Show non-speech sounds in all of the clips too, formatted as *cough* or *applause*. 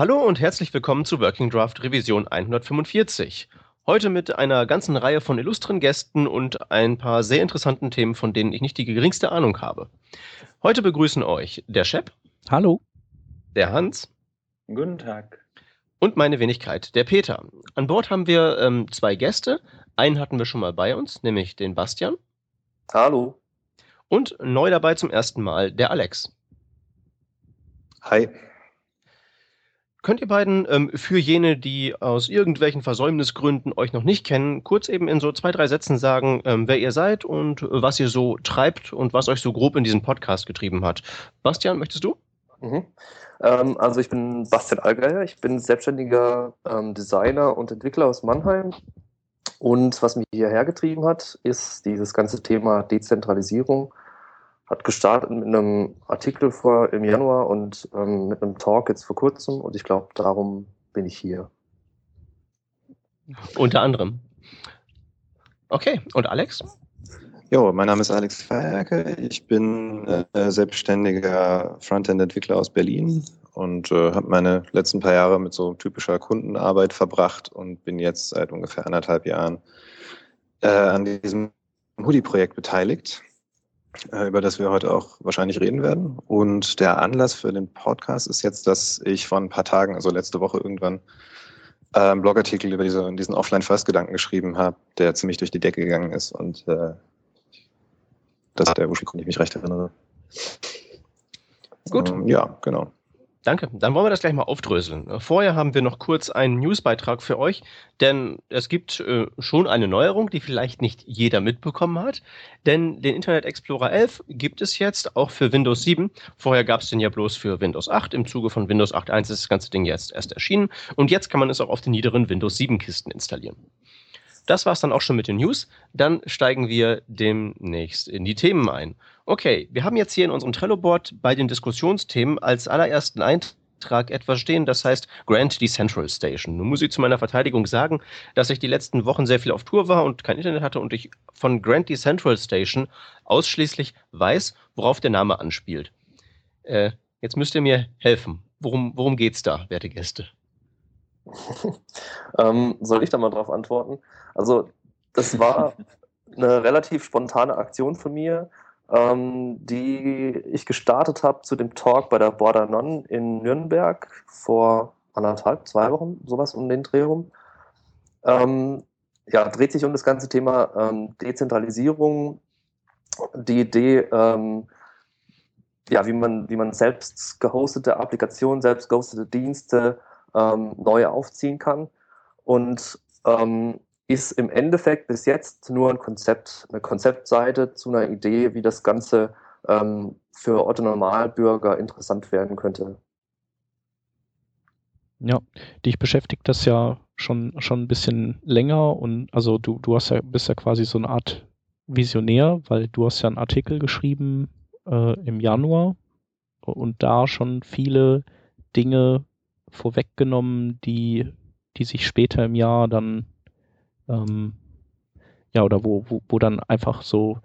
Hallo und herzlich willkommen zu Working Draft Revision 145. Heute mit einer ganzen Reihe von illustren Gästen und ein paar sehr interessanten Themen, von denen ich nicht die geringste Ahnung habe. Heute begrüßen euch der Shep. Hallo. Der Hans. Guten Tag. Und meine Wenigkeit, der Peter. An Bord haben wir ähm, zwei Gäste. Einen hatten wir schon mal bei uns, nämlich den Bastian. Hallo. Und neu dabei zum ersten Mal, der Alex. Hi. Könnt ihr beiden ähm, für jene, die aus irgendwelchen Versäumnisgründen euch noch nicht kennen, kurz eben in so zwei, drei Sätzen sagen, ähm, wer ihr seid und was ihr so treibt und was euch so grob in diesen Podcast getrieben hat? Bastian, möchtest du? Mhm. Ähm, also ich bin Bastian Allgeier, ich bin selbstständiger ähm, Designer und Entwickler aus Mannheim. Und was mich hierher getrieben hat, ist dieses ganze Thema Dezentralisierung hat gestartet mit einem Artikel vor im Januar und ähm, mit einem Talk jetzt vor kurzem und ich glaube, darum bin ich hier. Unter anderem. Okay, und Alex? Jo, mein Name ist Alex Feierke. Ich bin äh, selbstständiger Frontend-Entwickler aus Berlin und äh, habe meine letzten paar Jahre mit so typischer Kundenarbeit verbracht und bin jetzt seit ungefähr anderthalb Jahren äh, an diesem Hoodie-Projekt beteiligt. Äh, über das wir heute auch wahrscheinlich reden werden. Und der Anlass für den Podcast ist jetzt, dass ich vor ein paar Tagen, also letzte Woche irgendwann, äh, einen Blogartikel über diese, diesen Offline-First-Gedanken geschrieben habe, der ziemlich durch die Decke gegangen ist. Und äh, das ist der wenn ich mich recht erinnere. Gut. Ähm, ja, genau. Danke. Dann wollen wir das gleich mal aufdröseln. Vorher haben wir noch kurz einen Newsbeitrag für euch, denn es gibt äh, schon eine Neuerung, die vielleicht nicht jeder mitbekommen hat. Denn den Internet Explorer 11 gibt es jetzt auch für Windows 7. Vorher gab es den ja bloß für Windows 8. Im Zuge von Windows 8.1 ist das ganze Ding jetzt erst erschienen. Und jetzt kann man es auch auf den niederen Windows 7 Kisten installieren. Das war's dann auch schon mit den News. Dann steigen wir demnächst in die Themen ein. Okay, wir haben jetzt hier in unserem Trello-Board bei den Diskussionsthemen als allerersten Eintrag etwas stehen, das heißt Grand Decentral Station. Nun muss ich zu meiner Verteidigung sagen, dass ich die letzten Wochen sehr viel auf Tour war und kein Internet hatte und ich von Grand Decentral Station ausschließlich weiß, worauf der Name anspielt. Äh, jetzt müsst ihr mir helfen. Worum, worum geht's da, werte Gäste? *laughs* ähm, soll ich da mal drauf antworten? Also, das war eine relativ spontane Aktion von mir, ähm, die ich gestartet habe zu dem Talk bei der Border Non in Nürnberg vor anderthalb, zwei Wochen, sowas um den Dreh rum. Ähm, ja, dreht sich um das ganze Thema ähm, Dezentralisierung, die Idee, ähm, ja, wie man, wie man selbst gehostete Applikationen, selbst gehostete Dienste ähm, neu aufziehen kann. Und ähm, ist im Endeffekt bis jetzt nur ein Konzept, eine Konzeptseite zu einer Idee, wie das Ganze ähm, für Otto Normalbürger interessant werden könnte. Ja, dich beschäftigt das ja schon, schon ein bisschen länger und also du, du hast ja, bist ja quasi so eine Art Visionär, weil du hast ja einen Artikel geschrieben äh, im Januar und da schon viele Dinge vorweggenommen, die, die sich später im Jahr dann, ähm, ja, oder wo, wo, wo dann einfach so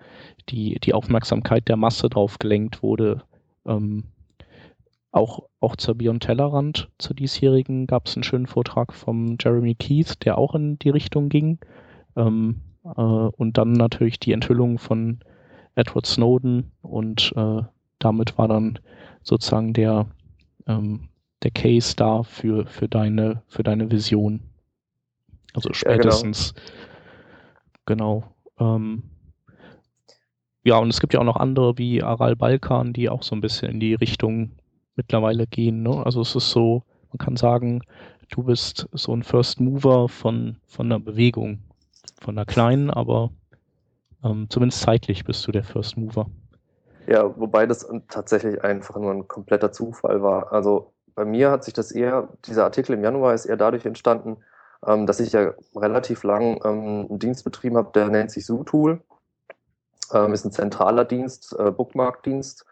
die, die Aufmerksamkeit der Masse drauf gelenkt wurde. Ähm, auch, auch zur Beyond Tellerrand, zur diesjährigen, gab es einen schönen Vortrag vom Jeremy Keith, der auch in die Richtung ging. Ähm, äh, und dann natürlich die Enthüllung von Edward Snowden und äh, damit war dann sozusagen der, ähm, der Case da für, für, deine, für deine Vision. Also spätestens, ja, genau. genau ähm, ja, und es gibt ja auch noch andere wie Aral Balkan, die auch so ein bisschen in die Richtung mittlerweile gehen. Ne? Also es ist so, man kann sagen, du bist so ein First Mover von, von einer Bewegung. Von einer kleinen, aber ähm, zumindest zeitlich bist du der First Mover. Ja, wobei das tatsächlich einfach nur ein kompletter Zufall war. Also bei mir hat sich das eher, dieser Artikel im Januar ist eher dadurch entstanden, ähm, dass ich ja relativ lang ähm, einen Dienst betrieben habe, der nennt sich ZooTool. Ähm, ist ein zentraler Dienst, äh, Bookmark-Dienst.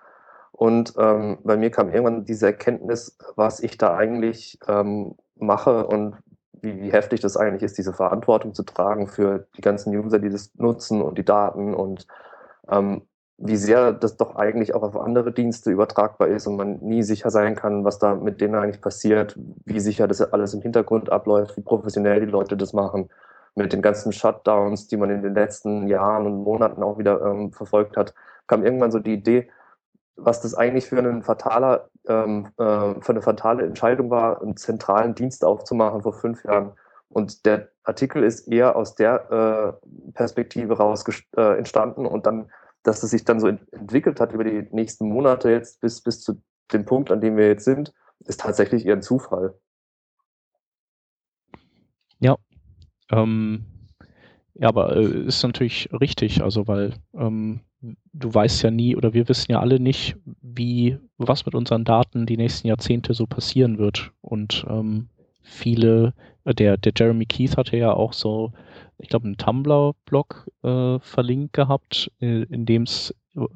Und ähm, bei mir kam irgendwann diese Erkenntnis, was ich da eigentlich ähm, mache und wie, wie heftig das eigentlich ist, diese Verantwortung zu tragen für die ganzen User, die das nutzen und die Daten und ähm, wie sehr das doch eigentlich auch auf andere Dienste übertragbar ist und man nie sicher sein kann, was da mit denen eigentlich passiert, wie sicher das alles im Hintergrund abläuft, wie professionell die Leute das machen. Mit den ganzen Shutdowns, die man in den letzten Jahren und Monaten auch wieder ähm, verfolgt hat, kam irgendwann so die Idee, was das eigentlich für, einen fataler, ähm, äh, für eine fatale Entscheidung war, einen zentralen Dienst aufzumachen vor fünf Jahren. Und der Artikel ist eher aus der äh, Perspektive raus äh, entstanden und dann dass es sich dann so entwickelt hat über die nächsten Monate jetzt bis, bis zu dem Punkt, an dem wir jetzt sind, ist tatsächlich eher ein Zufall. Ja. Ähm, ja, aber äh, ist natürlich richtig, also weil ähm, du weißt ja nie oder wir wissen ja alle nicht, wie, was mit unseren Daten die nächsten Jahrzehnte so passieren wird. Und ähm, viele, äh, der, der Jeremy Keith hatte ja auch so ich glaube, einen Tumblr-Blog äh, verlinkt gehabt, äh, in dem es,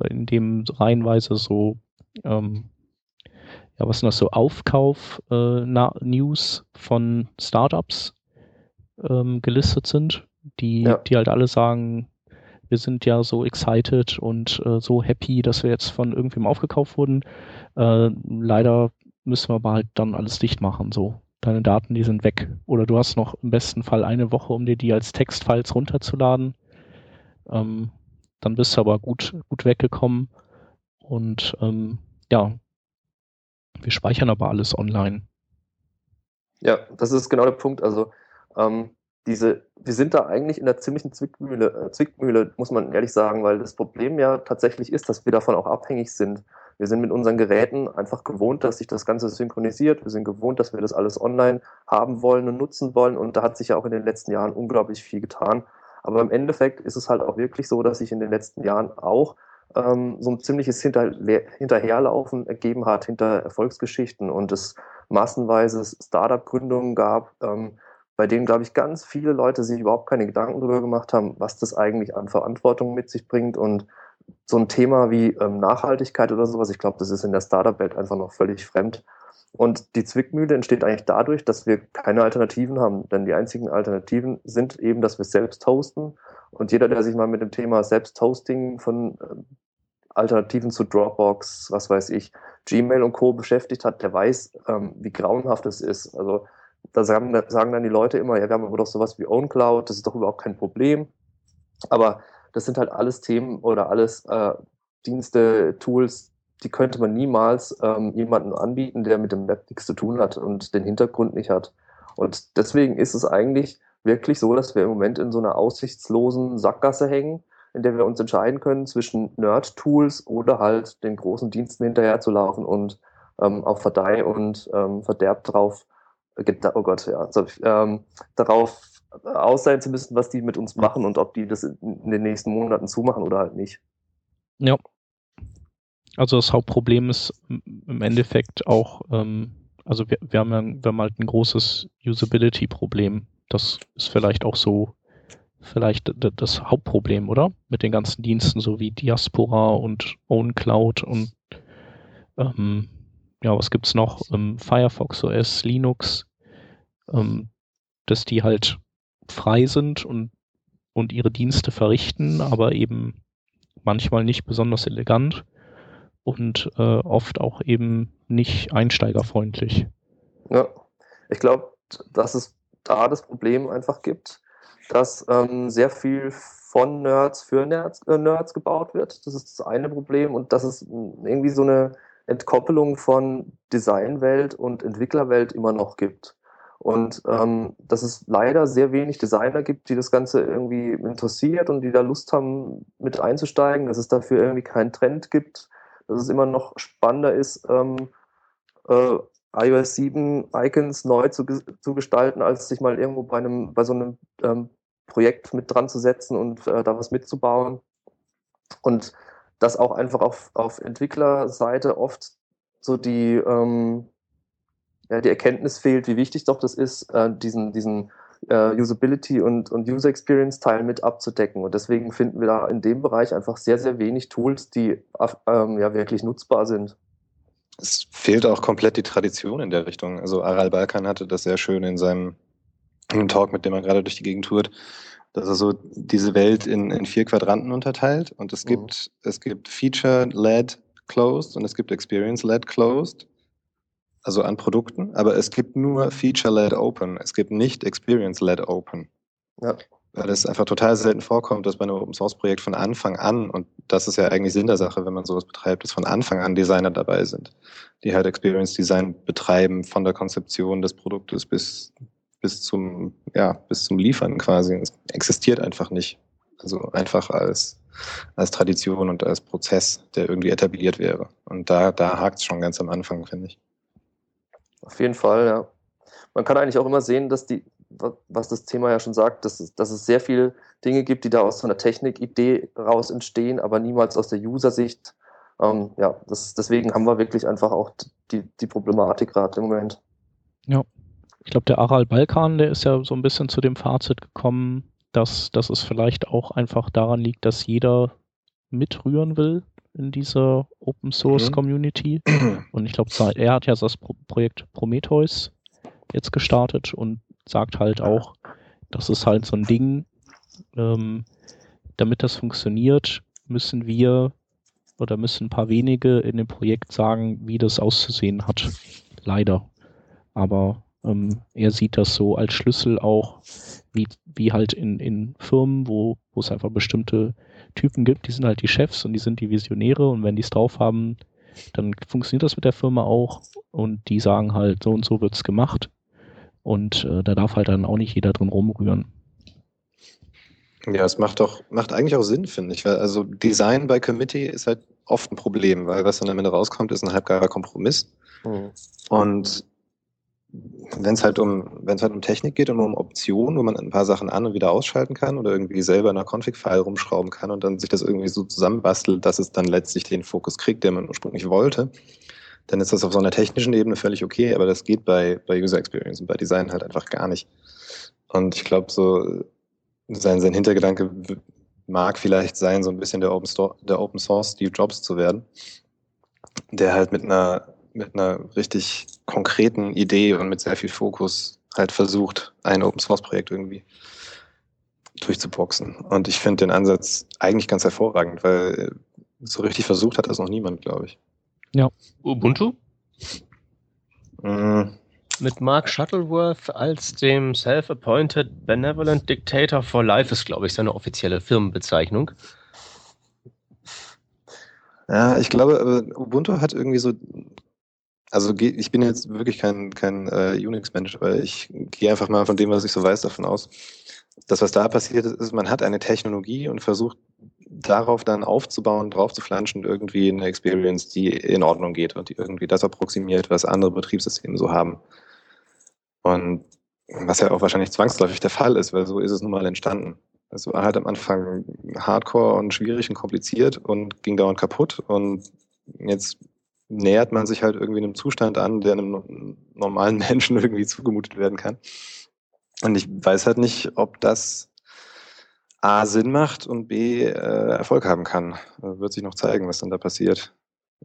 in dem reihenweise so, ähm, ja, was sind das so, Aufkauf-News äh, von Startups ähm, gelistet sind, die, ja. die halt alle sagen, wir sind ja so excited und äh, so happy, dass wir jetzt von irgendwem aufgekauft wurden. Äh, leider müssen wir aber halt dann alles dicht machen, so deine Daten, die sind weg. Oder du hast noch im besten Fall eine Woche, um dir die als Textfiles runterzuladen. Ähm, dann bist du aber gut, gut weggekommen. Und ähm, ja, wir speichern aber alles online. Ja, das ist genau der Punkt. Also ähm, diese, wir sind da eigentlich in der ziemlichen Zwickmühle, äh, Zwickmühle, muss man ehrlich sagen, weil das Problem ja tatsächlich ist, dass wir davon auch abhängig sind. Wir sind mit unseren Geräten einfach gewohnt, dass sich das Ganze synchronisiert. Wir sind gewohnt, dass wir das alles online haben wollen und nutzen wollen. Und da hat sich ja auch in den letzten Jahren unglaublich viel getan. Aber im Endeffekt ist es halt auch wirklich so, dass sich in den letzten Jahren auch ähm, so ein ziemliches Hinter Hinterherlaufen ergeben hat hinter Erfolgsgeschichten und es massenweise Startup-Gründungen gab, ähm, bei denen, glaube ich, ganz viele Leute sich überhaupt keine Gedanken darüber gemacht haben, was das eigentlich an Verantwortung mit sich bringt und so ein Thema wie ähm, Nachhaltigkeit oder sowas, ich glaube, das ist in der Startup-Welt einfach noch völlig fremd. Und die Zwickmühle entsteht eigentlich dadurch, dass wir keine Alternativen haben. Denn die einzigen Alternativen sind eben, dass wir selbst hosten. Und jeder, der sich mal mit dem Thema Selbsthosting von äh, Alternativen zu Dropbox, was weiß ich, Gmail und Co. beschäftigt hat, der weiß, ähm, wie grauenhaft es ist. Also da sagen, sagen dann die Leute immer, ja, wir haben aber doch sowas wie OwnCloud, das ist doch überhaupt kein Problem. Aber das sind halt alles Themen oder alles äh, Dienste, Tools, die könnte man niemals ähm, jemandem anbieten, der mit dem Web nichts zu tun hat und den Hintergrund nicht hat. Und deswegen ist es eigentlich wirklich so, dass wir im Moment in so einer aussichtslosen Sackgasse hängen, in der wir uns entscheiden können zwischen Nerd-Tools oder halt den großen Diensten hinterher zu laufen und ähm, auf Verdeih und ähm, Verderb drauf, äh, oh Gott, ja, also, ähm, darauf aus sein zu müssen, was die mit uns machen und ob die das in den nächsten Monaten zumachen oder halt nicht. Ja. Also das Hauptproblem ist im Endeffekt auch, ähm, also wir, wir, haben ja, wir haben halt ein großes Usability-Problem. Das ist vielleicht auch so, vielleicht das Hauptproblem, oder? Mit den ganzen Diensten, so wie Diaspora und OwnCloud und ähm, ja, was gibt's noch? Ähm, Firefox OS, Linux, ähm, dass die halt frei sind und, und ihre Dienste verrichten, aber eben manchmal nicht besonders elegant und äh, oft auch eben nicht einsteigerfreundlich. Ja, ich glaube, dass es da das Problem einfach gibt, dass ähm, sehr viel von Nerds für Nerds, äh, Nerds gebaut wird. Das ist das eine Problem und dass es irgendwie so eine Entkoppelung von Designwelt und Entwicklerwelt immer noch gibt. Und ähm, dass es leider sehr wenig Designer gibt, die das Ganze irgendwie interessiert und die da Lust haben, mit einzusteigen, dass es dafür irgendwie keinen Trend gibt, dass es immer noch spannender ist, ähm, äh, iOS 7 Icons neu zu, zu gestalten, als sich mal irgendwo bei einem, bei so einem ähm, Projekt mit dran zu setzen und äh, da was mitzubauen. Und dass auch einfach auf, auf Entwicklerseite oft so die, ähm, ja, die Erkenntnis fehlt, wie wichtig doch das ist, äh, diesen, diesen äh, Usability und, und User Experience Teil mit abzudecken. Und deswegen finden wir da in dem Bereich einfach sehr, sehr wenig Tools, die ähm, ja wirklich nutzbar sind. Es fehlt auch komplett die Tradition in der Richtung. Also Aral Balkan hatte das sehr schön in seinem in Talk, mit dem er gerade durch die Gegend tourt, Das ist so diese Welt in, in vier Quadranten unterteilt und es mhm. gibt, es gibt Feature-led Closed und es gibt Experience-led Closed, also an Produkten, aber es gibt nur Feature-led Open. Es gibt nicht Experience-led Open. Ja weil es einfach total selten vorkommt, dass bei einem Open Source Projekt von Anfang an, und das ist ja eigentlich Sinn der Sache, wenn man sowas betreibt, dass von Anfang an Designer dabei sind, die halt Experience Design betreiben, von der Konzeption des Produktes bis, bis zum, ja, bis zum Liefern quasi. Es existiert einfach nicht. Also einfach als, als Tradition und als Prozess, der irgendwie etabliert wäre. Und da, da hakt es schon ganz am Anfang, finde ich. Auf jeden Fall, ja. Man kann eigentlich auch immer sehen, dass die, was das Thema ja schon sagt, dass es, dass es sehr viele Dinge gibt, die da aus so einer Technikidee raus entstehen, aber niemals aus der User-Sicht. Ähm, ja, das, deswegen haben wir wirklich einfach auch die, die Problematik gerade im Moment. Ja, ich glaube, der Aral Balkan, der ist ja so ein bisschen zu dem Fazit gekommen, dass, dass es vielleicht auch einfach daran liegt, dass jeder mitrühren will in dieser Open Source mhm. Community. *clears throat* Und ich glaube, er hat ja das Projekt Prometheus jetzt gestartet und sagt halt auch, das ist halt so ein Ding, ähm, damit das funktioniert, müssen wir oder müssen ein paar wenige in dem Projekt sagen, wie das auszusehen hat. Leider. Aber ähm, er sieht das so als Schlüssel auch, wie, wie halt in, in Firmen, wo, wo es einfach bestimmte Typen gibt, die sind halt die Chefs und die sind die Visionäre und wenn die es drauf haben, dann funktioniert das mit der Firma auch und die sagen halt, so und so wird es gemacht und äh, da darf halt dann auch nicht jeder drin rumrühren. Ja, es macht doch, macht eigentlich auch Sinn, finde ich. Weil also Design bei Committee ist halt oft ein Problem, weil was dann am Ende rauskommt, ist ein halbgarer Kompromiss. Mhm. Und wenn es halt um, wenn halt um Technik geht und um Optionen, wo man ein paar Sachen an und wieder ausschalten kann oder irgendwie selber in einer Config-File rumschrauben kann und dann sich das irgendwie so zusammenbastelt, dass es dann letztlich den Fokus kriegt, den man ursprünglich wollte, dann ist das auf so einer technischen Ebene völlig okay, aber das geht bei, bei User Experience und bei Design halt einfach gar nicht. Und ich glaube, so sein, sein Hintergedanke mag vielleicht sein, so ein bisschen der Open, Store, der Open Source Steve Jobs zu werden, der halt mit einer, mit einer richtig konkreten Idee und mit sehr viel Fokus halt versucht, ein Open Source Projekt irgendwie durchzuboxen. Und ich finde den Ansatz eigentlich ganz hervorragend, weil so richtig versucht hat das noch niemand, glaube ich. Ja. Ubuntu? Mhm. Mit Mark Shuttleworth als dem Self-Appointed Benevolent Dictator for Life ist, glaube ich, seine offizielle Firmenbezeichnung. Ja, ich glaube, Ubuntu hat irgendwie so, also ich bin jetzt wirklich kein, kein äh, Unix-Mensch, aber ich gehe einfach mal von dem, was ich so weiß, davon aus. Das, was da passiert ist, ist, man hat eine Technologie und versucht darauf dann aufzubauen, drauf zu flanschen, irgendwie eine Experience, die in Ordnung geht und die irgendwie das approximiert, was andere Betriebssysteme so haben. Und was ja auch wahrscheinlich zwangsläufig der Fall ist, weil so ist es nun mal entstanden. Es war halt am Anfang hardcore und schwierig und kompliziert und ging dauernd kaputt und jetzt nähert man sich halt irgendwie einem Zustand an, der einem normalen *laughs* Menschen irgendwie zugemutet werden kann. Und ich weiß halt nicht, ob das A Sinn macht und B äh, Erfolg haben kann. Äh, wird sich noch zeigen, was dann da passiert.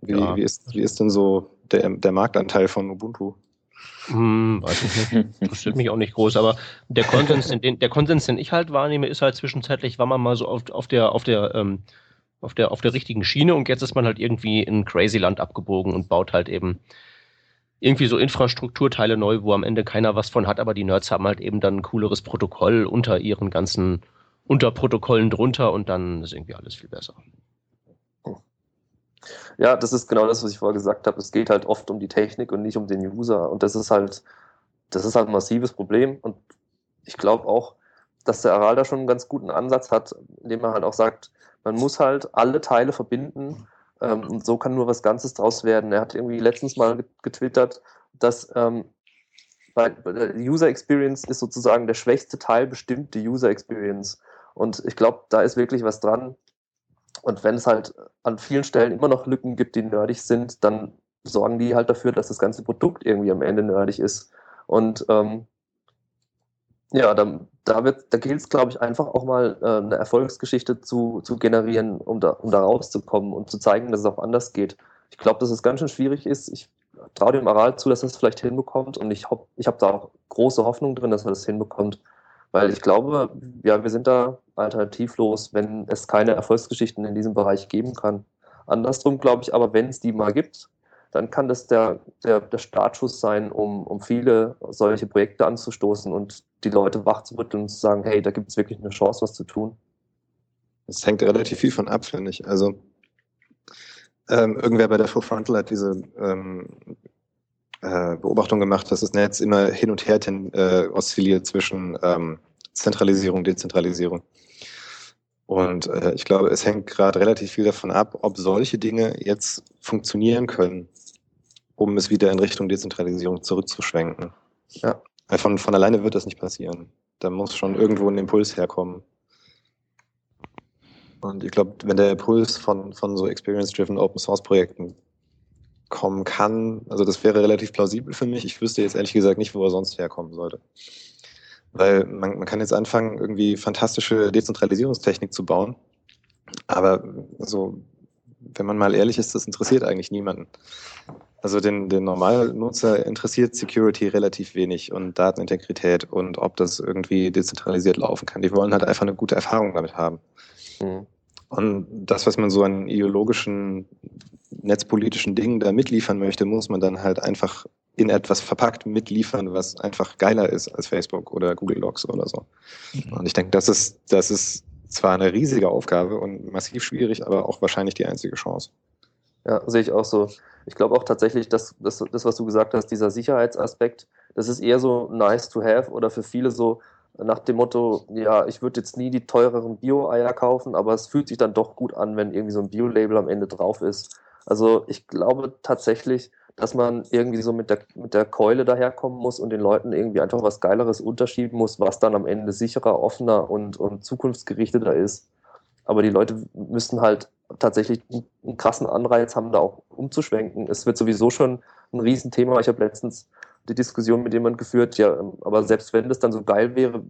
Wie, ja. wie, ist, wie ist denn so der, der Marktanteil von Ubuntu? Hm, weiß ich nicht. Interessiert mich auch nicht groß, aber der Konsens, den, der Konsens, den ich halt wahrnehme, ist halt zwischenzeitlich, war man mal so auf, auf der, auf der, ähm, auf der, auf der richtigen Schiene und jetzt ist man halt irgendwie in Crazyland abgebogen und baut halt eben irgendwie so Infrastrukturteile neu, wo am Ende keiner was von hat, aber die Nerds haben halt eben dann ein cooleres Protokoll unter ihren ganzen Unterprotokollen drunter und dann ist irgendwie alles viel besser. Ja, das ist genau das, was ich vorher gesagt habe. Es geht halt oft um die Technik und nicht um den User. Und das ist halt, das ist halt ein massives Problem. Und ich glaube auch, dass der Aral da schon einen ganz guten Ansatz hat, indem er halt auch sagt, man muss halt alle Teile verbinden ähm, und so kann nur was Ganzes draus werden. Er hat irgendwie letztens mal getwittert, dass ähm, bei, User Experience ist sozusagen der schwächste Teil bestimmt die User Experience. Und ich glaube, da ist wirklich was dran. Und wenn es halt an vielen Stellen immer noch Lücken gibt, die nerdig sind, dann sorgen die halt dafür, dass das ganze Produkt irgendwie am Ende nerdig ist. Und ähm, ja, da, da, da gilt es, glaube ich, einfach auch mal äh, eine Erfolgsgeschichte zu, zu generieren, um da, um da rauszukommen und zu zeigen, dass es auch anders geht. Ich glaube, dass es ganz schön schwierig ist. Ich traue dem Aral zu, dass er es vielleicht hinbekommt und ich, ich habe da auch große Hoffnung drin, dass er das hinbekommt. Weil ich glaube, ja, wir sind da alternativlos, wenn es keine Erfolgsgeschichten in diesem Bereich geben kann. Andersrum glaube ich aber, wenn es die mal gibt, dann kann das der, der, der Startschuss sein, um, um viele solche Projekte anzustoßen und die Leute wachzurütteln und zu sagen, hey, da gibt es wirklich eine Chance, was zu tun. Es hängt relativ viel von ab, finde ich. Also ähm, irgendwer bei der Full Frontal hat diese ähm, äh, Beobachtung gemacht, dass das Netz immer hin und her ten, äh, oszilliert zwischen ähm, Zentralisierung und Dezentralisierung. Und äh, ich glaube, es hängt gerade relativ viel davon ab, ob solche Dinge jetzt funktionieren können, um es wieder in Richtung Dezentralisierung zurückzuschwenken. Ja. Von, von alleine wird das nicht passieren. Da muss schon irgendwo ein Impuls herkommen. Und ich glaube, wenn der Impuls von, von so Experience-Driven Open-Source-Projekten kommen kann, also das wäre relativ plausibel für mich. Ich wüsste jetzt ehrlich gesagt nicht, wo er sonst herkommen sollte. Weil man, man kann jetzt anfangen, irgendwie fantastische Dezentralisierungstechnik zu bauen. Aber so, wenn man mal ehrlich ist, das interessiert eigentlich niemanden. Also den, den Normalnutzer interessiert Security relativ wenig und Datenintegrität und ob das irgendwie dezentralisiert laufen kann. Die wollen halt einfach eine gute Erfahrung damit haben. Mhm. Und das, was man so an ideologischen, netzpolitischen Dingen da mitliefern möchte, muss man dann halt einfach in etwas verpackt mitliefern, was einfach geiler ist als Facebook oder Google Docs oder so. Mhm. Und ich denke, das ist, das ist zwar eine riesige Aufgabe und massiv schwierig, aber auch wahrscheinlich die einzige Chance. Ja, sehe ich auch so. Ich glaube auch tatsächlich, dass das, das, was du gesagt hast, dieser Sicherheitsaspekt, das ist eher so nice to have oder für viele so nach dem Motto, ja, ich würde jetzt nie die teureren Bio-Eier kaufen, aber es fühlt sich dann doch gut an, wenn irgendwie so ein Bio-Label am Ende drauf ist. Also ich glaube tatsächlich, dass man irgendwie so mit der, mit der Keule daherkommen muss und den Leuten irgendwie einfach was Geileres unterschieben muss, was dann am Ende sicherer, offener und, und zukunftsgerichteter ist. Aber die Leute müssen halt tatsächlich einen krassen Anreiz haben, da auch umzuschwenken. Es wird sowieso schon ein Riesenthema. Ich habe letztens die Diskussion mit jemandem geführt, ja, aber selbst wenn das dann so geil wäre,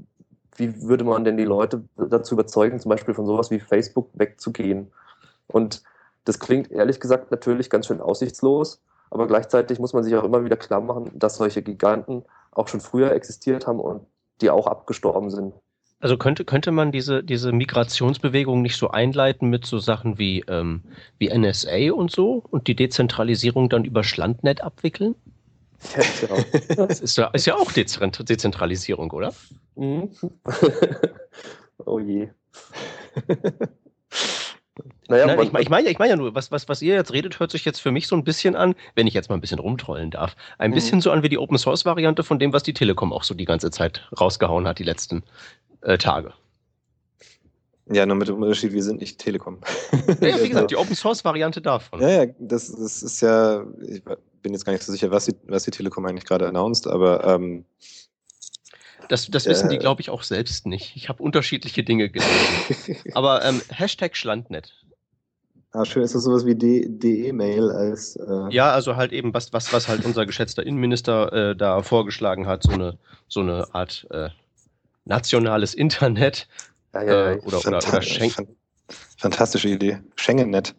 wie würde man denn die Leute dazu überzeugen, zum Beispiel von sowas wie Facebook wegzugehen? Und das klingt ehrlich gesagt natürlich ganz schön aussichtslos, aber gleichzeitig muss man sich auch immer wieder klar machen, dass solche Giganten auch schon früher existiert haben und die auch abgestorben sind. Also könnte, könnte man diese, diese Migrationsbewegung nicht so einleiten mit so Sachen wie, ähm, wie NSA und so und die Dezentralisierung dann über Schlandnet abwickeln? Ja, genau. Das ist ja, ist ja auch Dezentralisierung, oder? Mhm. *laughs* oh je. Naja, Nein, ich, ich meine ich mein ja nur, was, was, was ihr jetzt redet, hört sich jetzt für mich so ein bisschen an, wenn ich jetzt mal ein bisschen rumtrollen darf, ein mhm. bisschen so an wie die Open Source Variante von dem, was die Telekom auch so die ganze Zeit rausgehauen hat, die letzten äh, Tage. Ja, nur mit dem Unterschied, wir sind nicht Telekom. Ja, wie *laughs* gesagt, die Open Source Variante davon. Ja, ja, das, das ist ja, ich bin jetzt gar nicht so sicher, was die, was die Telekom eigentlich gerade announced, aber ähm, das, das wissen die, äh. glaube ich, auch selbst nicht. Ich habe unterschiedliche Dinge gelesen. *laughs* Aber ähm, Hashtag Schlandnet. Ah, schön, ist das sowas wie DE-Mail als. Äh ja, also halt eben, was, was, was halt unser geschätzter Innenminister äh, da vorgeschlagen hat, so eine, so eine Art äh, nationales Internet. Ja, ja, ja. Äh, oder, oder, oder Schengen. Fantastische Idee. Schengen-Net.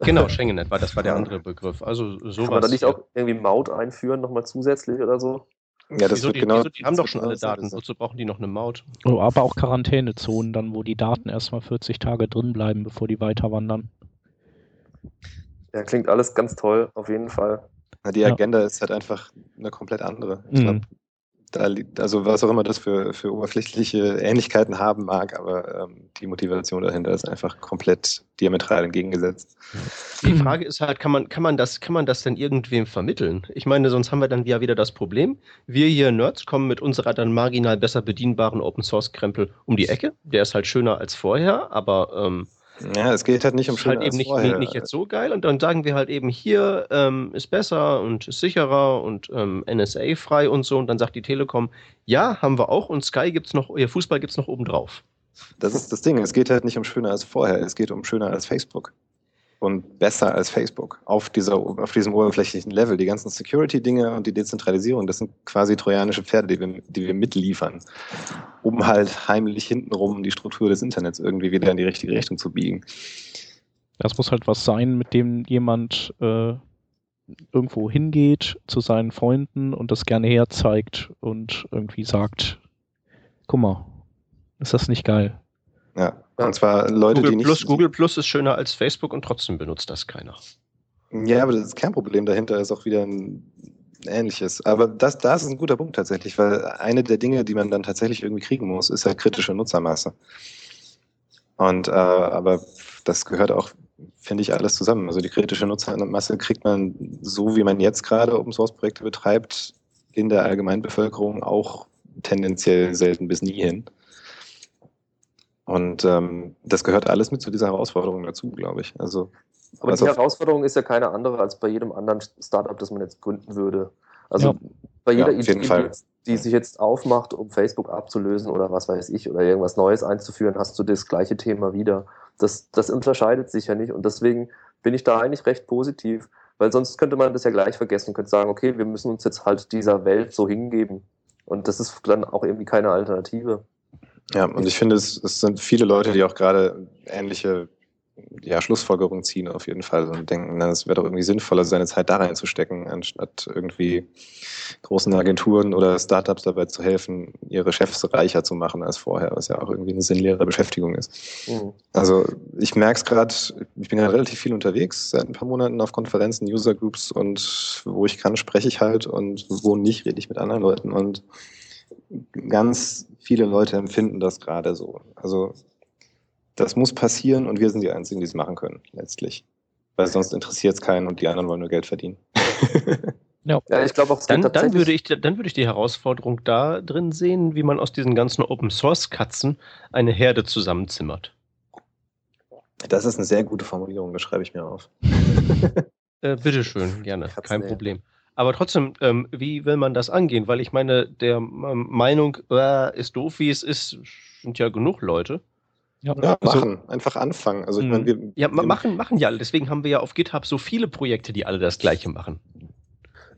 Genau, Schengen-Net war, das war der andere Begriff. Also sowas. Kann man da nicht auch irgendwie Maut einführen, nochmal zusätzlich oder so? Ja, das wieso, wird die, genau. Wieso, die haben doch schon alle Daten, wozu brauchen die noch eine Maut? Oh, aber auch Quarantänezonen dann, wo die Daten erstmal 40 Tage drin bleiben, bevor die weiter wandern. Ja, klingt alles ganz toll, auf jeden Fall. die Agenda ja. ist halt einfach eine komplett andere. Ich glaube, mhm. Da liegt, also was auch immer das für, für oberflächliche Ähnlichkeiten haben mag, aber ähm, die Motivation dahinter ist einfach komplett diametral entgegengesetzt. Die Frage ist halt, kann man, kann man das, kann man das denn irgendwem vermitteln? Ich meine, sonst haben wir dann ja wieder das Problem. Wir hier Nerds kommen mit unserer dann marginal besser bedienbaren Open Source Krempel um die Ecke. Der ist halt schöner als vorher, aber ähm, ja, es geht halt nicht um ist halt eben nicht, nicht, nicht, jetzt so geil. Und dann sagen wir halt eben hier ähm, ist besser und ist sicherer und ähm, NSA frei und so. Und dann sagt die Telekom, ja, haben wir auch. Und Sky gibt's noch, ihr Fußball gibt's noch oben drauf. Das ist das Ding, es geht halt nicht um schöner als vorher, es geht um schöner als Facebook und besser als Facebook auf, dieser, auf diesem oberflächlichen Level. Die ganzen Security-Dinge und die Dezentralisierung, das sind quasi trojanische Pferde, die wir, die wir mitliefern, um halt heimlich hintenrum die Struktur des Internets irgendwie wieder in die richtige Richtung zu biegen. Das muss halt was sein, mit dem jemand äh, irgendwo hingeht zu seinen Freunden und das gerne herzeigt und irgendwie sagt, guck mal, Ist das nicht geil? Ja, und zwar Leute, Google die nicht. Plus, Google Plus ist schöner als Facebook und trotzdem benutzt das keiner. Ja, aber das Kernproblem dahinter ist auch wieder ein ähnliches. Aber das, das ist ein guter Punkt tatsächlich, weil eine der Dinge, die man dann tatsächlich irgendwie kriegen muss, ist halt kritische Nutzermasse. Und äh, aber das gehört auch, finde ich, alles zusammen. Also die kritische Nutzermasse kriegt man so, wie man jetzt gerade Open Source Projekte betreibt, in der Allgemeinbevölkerung auch tendenziell selten bis nie hin. Und ähm, das gehört alles mit zu dieser Herausforderung dazu, glaube ich. Also, Aber also die Herausforderung ist ja keine andere als bei jedem anderen Startup, das man jetzt gründen würde. Also Ja. bei jeder Ja, auf jeden Idee, Fall. die sich jetzt aufmacht, um Facebook abzulösen oder was weiß ich, oder irgendwas Neues einzuführen, hast du das gleiche Thema wieder. Das, das unterscheidet sich ja nicht und deswegen bin ich da eigentlich recht positiv, weil sonst könnte man das ja gleich vergessen und könnte sagen, okay, wir müssen uns jetzt halt dieser Welt so hingeben. Und das ist dann auch irgendwie keine Alternative. Ja, und ich finde, es, es sind viele Leute, die auch gerade ähnliche ja, Schlussfolgerungen ziehen auf jeden Fall und denken, na, es wäre doch irgendwie sinnvoller, seine Zeit da reinzustecken, anstatt irgendwie großen Agenturen oder Startups dabei zu helfen, ihre Chefs reicher zu machen als vorher, was ja auch irgendwie eine sinnleere Beschäftigung ist. Mhm. Also ich merke es gerade, ich bin gerade relativ viel unterwegs, seit ein paar Monaten auf Konferenzen, User Groups und wo ich kann, spreche ich halt und wo nicht, rede ich mit anderen Leuten und ganz viele Leute empfinden das gerade so. Also das muss passieren und wir sind die Einzigen, die es machen können, letztlich. Weil sonst interessiert es keinen und die anderen wollen nur Geld verdienen. *laughs* Ja. Ja, ich glaube auch, Dann, dann, würde ich, dann würde ich die Herausforderung da drin sehen, wie man aus diesen ganzen Open Source Katzen eine Herde zusammenzimmert. Das ist eine sehr gute Formulierung, das schreibe ich mir auf. Äh, bitteschön, gerne, Katzen, kein ja. Aber trotzdem, ähm, wie will man das angehen? Weil ich meine, der ähm, Meinung, äh, ist doof, wie es ist, sind ja genug Leute. Ja, Ja, also, machen, einfach anfangen. Also ich Mhm. meine, wir, Ja, wir- machen, machen ja alle. Deswegen haben wir ja auf GitHub so viele Projekte, die alle das Gleiche machen.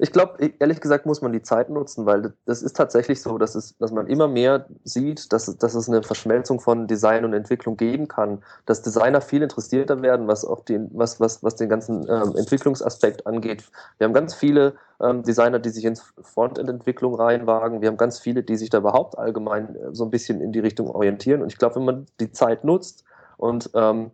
Ich glaube, ehrlich gesagt muss man die Zeit nutzen, weil das ist tatsächlich so, dass, es, dass man immer mehr sieht, dass, es- dass es eine Verschmelzung von Design und Entwicklung geben kann, dass Designer viel interessierter werden, was auch den, was, was, was den ganzen ähm, Entwicklungsaspekt angeht. Wir haben ganz viele ähm, Designer, die sich ins Frontend-Entwicklung reinwagen. Wir haben ganz viele, die sich da überhaupt allgemein äh, so ein bisschen in die Richtung orientieren. Und ich glaube, wenn man die Zeit nutzt und ähm,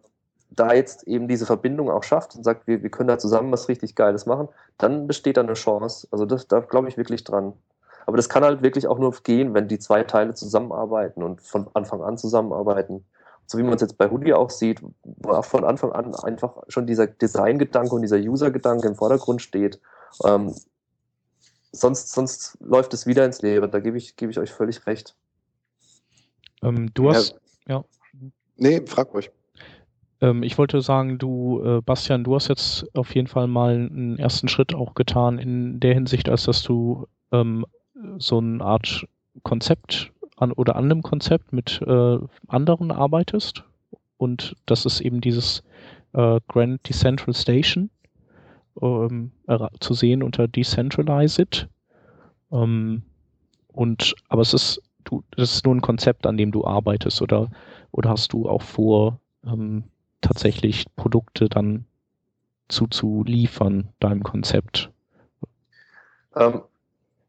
da jetzt eben diese Verbindung auch schafft und sagt, wir, wir können da zusammen was richtig Geiles machen, dann besteht da eine Chance. Also das, da glaube ich wirklich dran. Aber das kann halt wirklich auch nur gehen, wenn die zwei Teile zusammenarbeiten und von Anfang an zusammenarbeiten. So wie man es jetzt bei Hoodie auch sieht, wo auch von Anfang an einfach schon dieser Design-Gedanke und dieser User-Gedanke im Vordergrund steht. Ähm, sonst, sonst läuft es wieder ins Leere. Da gebe ich, gebe ich euch völlig recht. ähm, du hast, nee, frag ruhig. Ähm, ich wollte sagen, du, äh, Bastian, du hast jetzt auf jeden Fall mal einen ersten Schritt auch getan in der Hinsicht, als dass du ähm, so eine Art Konzept an oder an einem Konzept mit äh, anderen arbeitest. Und das ist eben dieses äh, Grand Decentral Station ähm, era- zu sehen unter Decentralize It. Ähm, und aber es ist, du, das ist nur ein Konzept, an dem du arbeitest, oder, oder hast du auch vor, ähm, tatsächlich Produkte dann zuzuliefern, deinem Konzept? Ähm,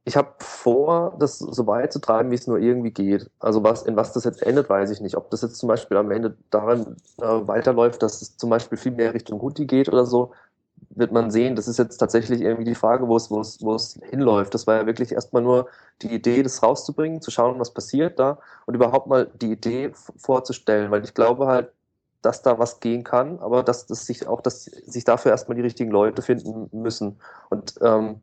ich habe vor, das so weit zu treiben, wie es nur irgendwie geht. Also was, in was das jetzt endet, weiß ich nicht. Ob das jetzt zum Beispiel am Ende daran äh, weiterläuft, dass es zum Beispiel viel mehr Richtung Hoodie geht oder so, wird man sehen. Das ist jetzt tatsächlich irgendwie die Frage, wo es, wo es, wo es hinläuft. Das war ja wirklich erstmal nur die Idee, das rauszubringen, zu schauen, was passiert da und überhaupt mal die Idee vorzustellen, weil ich glaube halt, dass da was gehen kann, aber dass, dass sich auch, dass sich dafür erstmal die richtigen Leute finden müssen. Und ähm,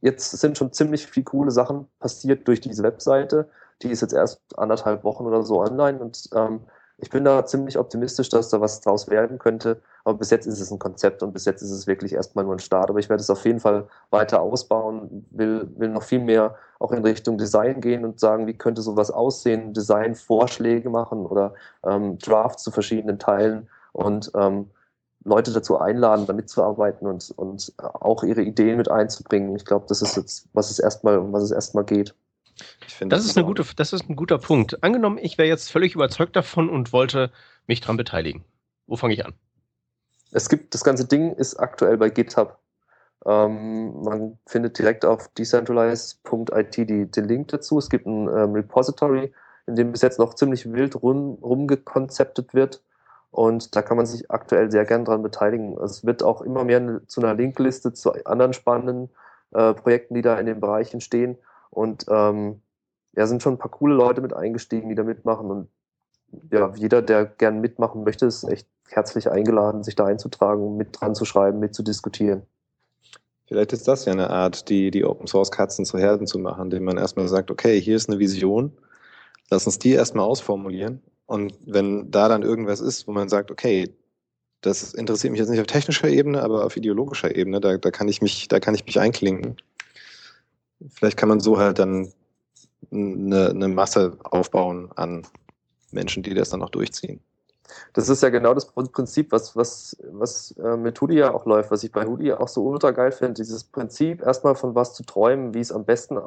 jetzt sind schon ziemlich viele coole Sachen passiert durch diese Webseite. Die ist jetzt erst anderthalb Wochen oder so online und ähm, ich bin da ziemlich optimistisch, dass da was draus werden könnte. Aber bis jetzt ist es ein Konzept und bis jetzt ist es wirklich erstmal nur ein Start. Aber ich werde es auf jeden Fall weiter ausbauen, will, will noch viel mehr auch in Richtung Design gehen und sagen, wie könnte sowas aussehen, Designvorschläge machen oder ähm, Drafts zu verschiedenen Teilen und ähm, Leute dazu einladen, da mitzuarbeiten und, und auch ihre Ideen mit einzubringen. Ich glaube, das ist jetzt, was es erstmal, um was es erstmal geht. Ich finde, Das ist, eine gute, das ist ein guter Punkt. Angenommen, ich wäre jetzt völlig überzeugt davon und wollte mich dran beteiligen. Wo fange ich an? Es gibt, das ganze Ding ist aktuell bei GitHub. Ähm, man findet direkt auf decentralize.it die, den Link dazu. Es gibt ein ähm, Repository, in dem bis jetzt noch ziemlich wild rum, rumgekonzeptet wird. Und da kann man sich aktuell sehr gern dran beteiligen. Es wird auch immer mehr zu einer Linkliste zu anderen spannenden äh, Projekten, die da in den Bereichen stehen. Und ähm, ja, sind schon ein paar coole Leute mit eingestiegen, die da mitmachen. Und ja, jeder, der gern mitmachen möchte, ist echt herzlich eingeladen, sich da einzutragen, mit dran zu schreiben, mit zu diskutieren. Vielleicht ist das ja eine Art, die, die Open Source Katzen zu Herden zu machen, indem man erstmal sagt, okay, hier ist eine Vision, lass uns die erstmal ausformulieren. Und wenn da dann irgendwas ist, wo man sagt, okay, das interessiert mich jetzt nicht auf technischer Ebene, aber auf ideologischer Ebene, da, da kann ich mich, da kann ich mich einklinken. Vielleicht kann man so halt dann eine, eine Masse aufbauen an Menschen, die das dann auch durchziehen. Das ist ja genau das Prinzip, was, was, was äh, mit Hoodie ja auch läuft, was ich bei Hoodie auch so ultra geil finde. Dieses Prinzip, erstmal von was zu träumen, wie es am besten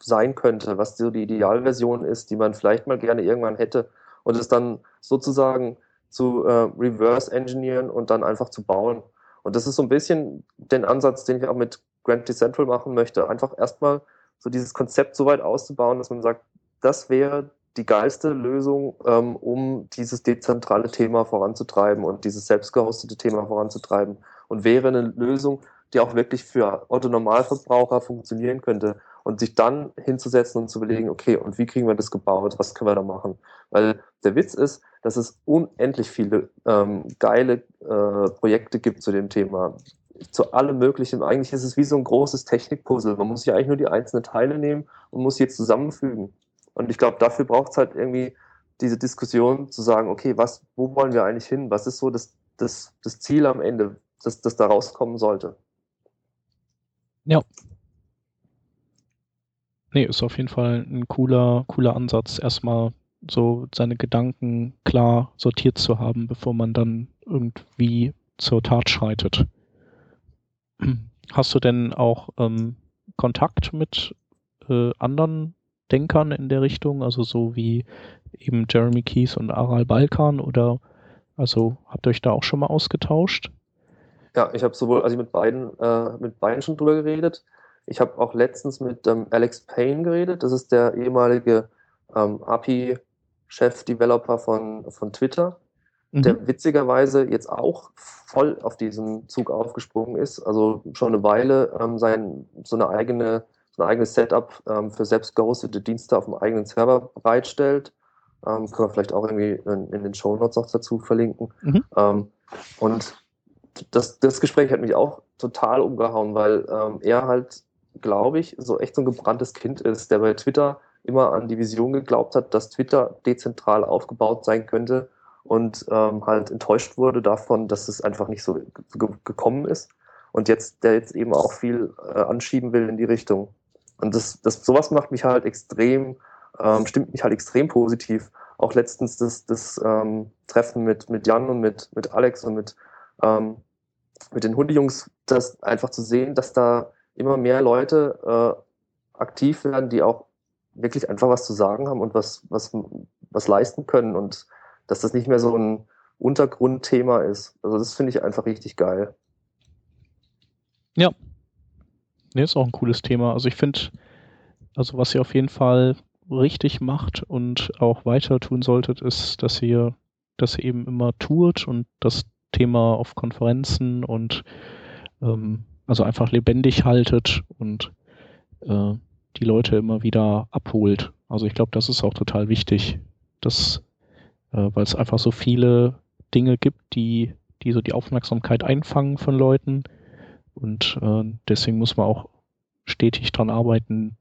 sein könnte, was so die Idealversion ist, die man vielleicht mal gerne irgendwann hätte und es dann sozusagen zu äh, reverse engineeren und dann einfach zu bauen. Und das ist so ein bisschen den Ansatz, den ich auch mit Grand Decentral machen möchte. Einfach erstmal so dieses Konzept so weit auszubauen, dass man sagt, das wäre die geilste Lösung, ähm, um dieses dezentrale Thema voranzutreiben und dieses selbstgehostete Thema voranzutreiben. Und wäre eine Lösung, die auch wirklich für Autonormalverbraucher funktionieren könnte und sich dann hinzusetzen und zu überlegen, okay, und wie kriegen wir das gebaut, was können wir da machen? Weil der Witz ist, dass es unendlich viele ähm, geile äh, Projekte gibt zu dem Thema. Zu allem Möglichen. Eigentlich ist es wie so ein großes Technikpuzzle. Man muss sich eigentlich nur die einzelnen Teile nehmen und muss sie zusammenfügen. Und ich glaube, dafür braucht es halt irgendwie diese Diskussion zu sagen, okay, was, wo wollen wir eigentlich hin? Was ist so das, das, das Ziel am Ende, das, das da rauskommen sollte? Ja. Nee, ist auf jeden Fall ein cooler, cooler Ansatz, erstmal so seine Gedanken klar sortiert zu haben, bevor man dann irgendwie zur Tat schreitet. Hast du denn auch ähm, Kontakt mit äh, anderen Denkern in der Richtung, also so wie eben Jeremy Keys und Aral Balkan oder also habt ihr euch da auch schon mal ausgetauscht? Ja, ich habe sowohl, also mit beiden, äh, mit beiden schon drüber geredet. Ich habe auch letztens mit ähm, Alex Payne geredet. Das ist der ehemalige ähm, API-Chef-Developer von, von Twitter. Der witzigerweise jetzt auch voll auf diesen Zug aufgesprungen ist. Also schon eine Weile ähm, sein, so eine eigene ein eigenes Setup ähm, für selbst gehostete Dienste auf dem eigenen Server bereitstellt. Ähm, können wir vielleicht auch irgendwie in, in den Show Notes noch dazu verlinken. Mhm. Ähm, und das, das Gespräch hat mich auch total umgehauen, weil ähm, er halt, glaube ich, so echt so ein gebranntes Kind ist, der bei Twitter immer an die Vision geglaubt hat, dass Twitter dezentral aufgebaut sein könnte und ähm, halt enttäuscht wurde davon, dass es einfach nicht so ge gekommen ist. Und jetzt, der jetzt eben auch viel äh, anschieben will in die Richtung. Und das, das, sowas macht mich halt extrem, ähm, stimmt mich halt extrem positiv. Auch letztens das, das ähm, Treffen mit, mit Jan und mit, mit Alex und mit, ähm, mit den Hundejungs, das einfach zu sehen, dass da immer mehr Leute äh, aktiv werden, die auch wirklich einfach was zu sagen haben und was, was, was leisten können und dass das nicht mehr so ein Untergrundthema ist. Also das finde ich einfach richtig geil. Ja, Nee, ist auch ein cooles Thema. Also ich finde, also was ihr auf jeden Fall richtig macht und auch weiter tun solltet, ist, dass ihr das eben immer tut und das Thema auf Konferenzen und ähm, also einfach lebendig haltet und äh, die Leute immer wieder abholt. Also ich glaube, das ist auch total wichtig, dass, äh, weil es einfach so viele Dinge gibt, die, die so die Aufmerksamkeit einfangen von Leuten und äh, deswegen muss man auch stetig dran arbeiten,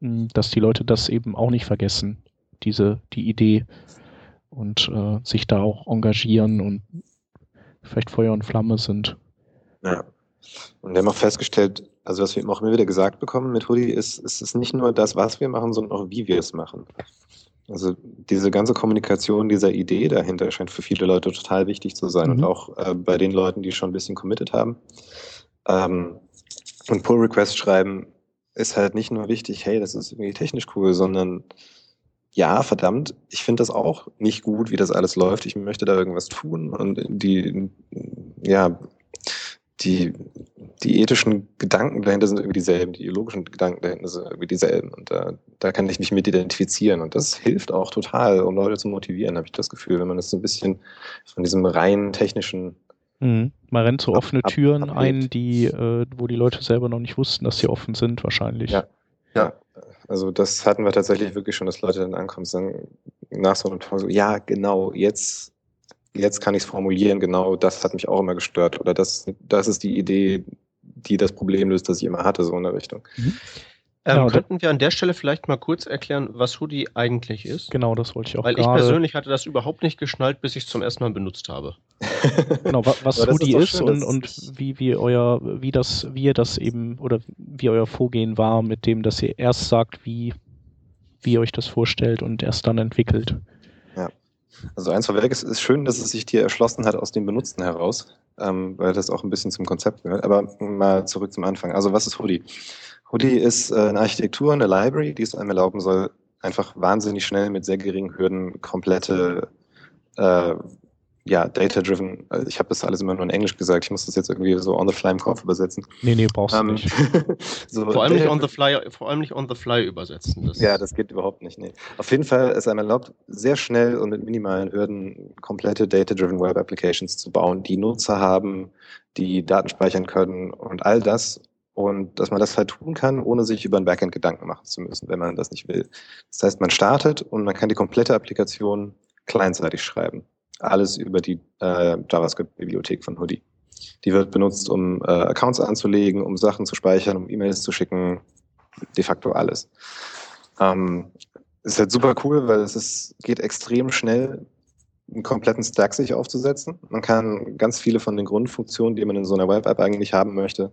dass die Leute das eben auch nicht vergessen, diese, die Idee und äh, sich da auch engagieren und vielleicht Feuer und Flamme sind. Ja. Und wir haben auch festgestellt, also was wir auch immer wieder gesagt bekommen mit Hoodie, ist, ist es nicht nur das, was wir machen, sondern auch wie wir es machen. Also diese ganze Kommunikation dieser Idee dahinter scheint für viele Leute total wichtig zu sein mhm. und auch äh, bei den Leuten, die schon ein bisschen committed haben. Ähm, und Pull Request schreiben ist halt nicht nur wichtig, hey, das ist irgendwie technisch cool, sondern ja, verdammt, ich finde das auch nicht gut, wie das alles läuft. Ich möchte da irgendwas tun und die, ja, die, die ethischen Gedanken dahinter sind irgendwie dieselben, die ideologischen Gedanken dahinter sind irgendwie dieselben. Und da, da kann ich mich mit identifizieren. Und das hilft auch total, um Leute zu motivieren, habe ich das Gefühl, wenn man das so ein bisschen von diesem rein technischen Mhm. Man rennt so offene ab, Türen ab, ein, die, äh, wo die Leute selber noch nicht wussten, dass sie offen sind, wahrscheinlich. Ja, ja. Also das hatten wir tatsächlich wirklich schon, dass Leute dann ankommen und sagen, nach so einem Tag so, ja, genau, jetzt jetzt kann ich es formulieren, genau das hat mich auch immer gestört. Oder das, das ist die Idee, die das Problem löst, das ich immer hatte, so in der Richtung. Mhm. Ähm, genau, könnten wir an der Stelle vielleicht mal kurz erklären, was Hoodie eigentlich ist? Genau, das wollte ich auch Weil ich persönlich hatte das überhaupt nicht geschnallt, bis ich es zum ersten Mal benutzt habe. *laughs* genau, was Hoodie ist, ist und, und wie, wie euer, wie das, wie ihr das eben, oder wie euer Vorgehen war, mit dem, dass ihr erst sagt, wie, wie ihr euch das vorstellt und erst dann entwickelt. Also eins vorweg, es ist schön, dass es sich dir erschlossen hat aus dem Benutzten heraus, ähm, weil das auch ein bisschen zum Konzept gehört. Aber mal zurück zum Anfang. Also was ist Hoodie? Hoodie ist äh, eine Architektur, eine Library, die es einem erlauben soll, einfach wahnsinnig schnell mit sehr geringen Hürden komplette äh, ja, data-driven, also ich habe das alles immer nur in Englisch gesagt, ich muss das jetzt irgendwie so on the fly im Kopf übersetzen. Nee, nee, brauchst du ähm, nicht. *laughs* so vor, allem nicht on the fly, vor allem nicht on the fly übersetzen. Das ja, das geht überhaupt nicht. Nee. Auf jeden Fall ist einem erlaubt, sehr schnell und mit minimalen Hürden komplette data-driven Web Applications zu bauen, die Nutzer haben, die Daten speichern können und all das. Und dass man das halt tun kann, ohne sich über ein Backend Gedanken machen zu müssen, wenn man das nicht will. Das heißt, man startet und man kann die komplette Applikation kleinseitig schreiben. Alles über die äh, JavaScript-Bibliothek von Hoodie. Die wird benutzt, um äh, Accounts anzulegen, um Sachen zu speichern, um E-Mails zu schicken, de facto alles. Ähm, ist halt super cool, weil es ist, geht extrem schnell, einen kompletten Stack sich aufzusetzen. Man kann ganz viele von den Grundfunktionen, die man in so einer Web-App eigentlich haben möchte,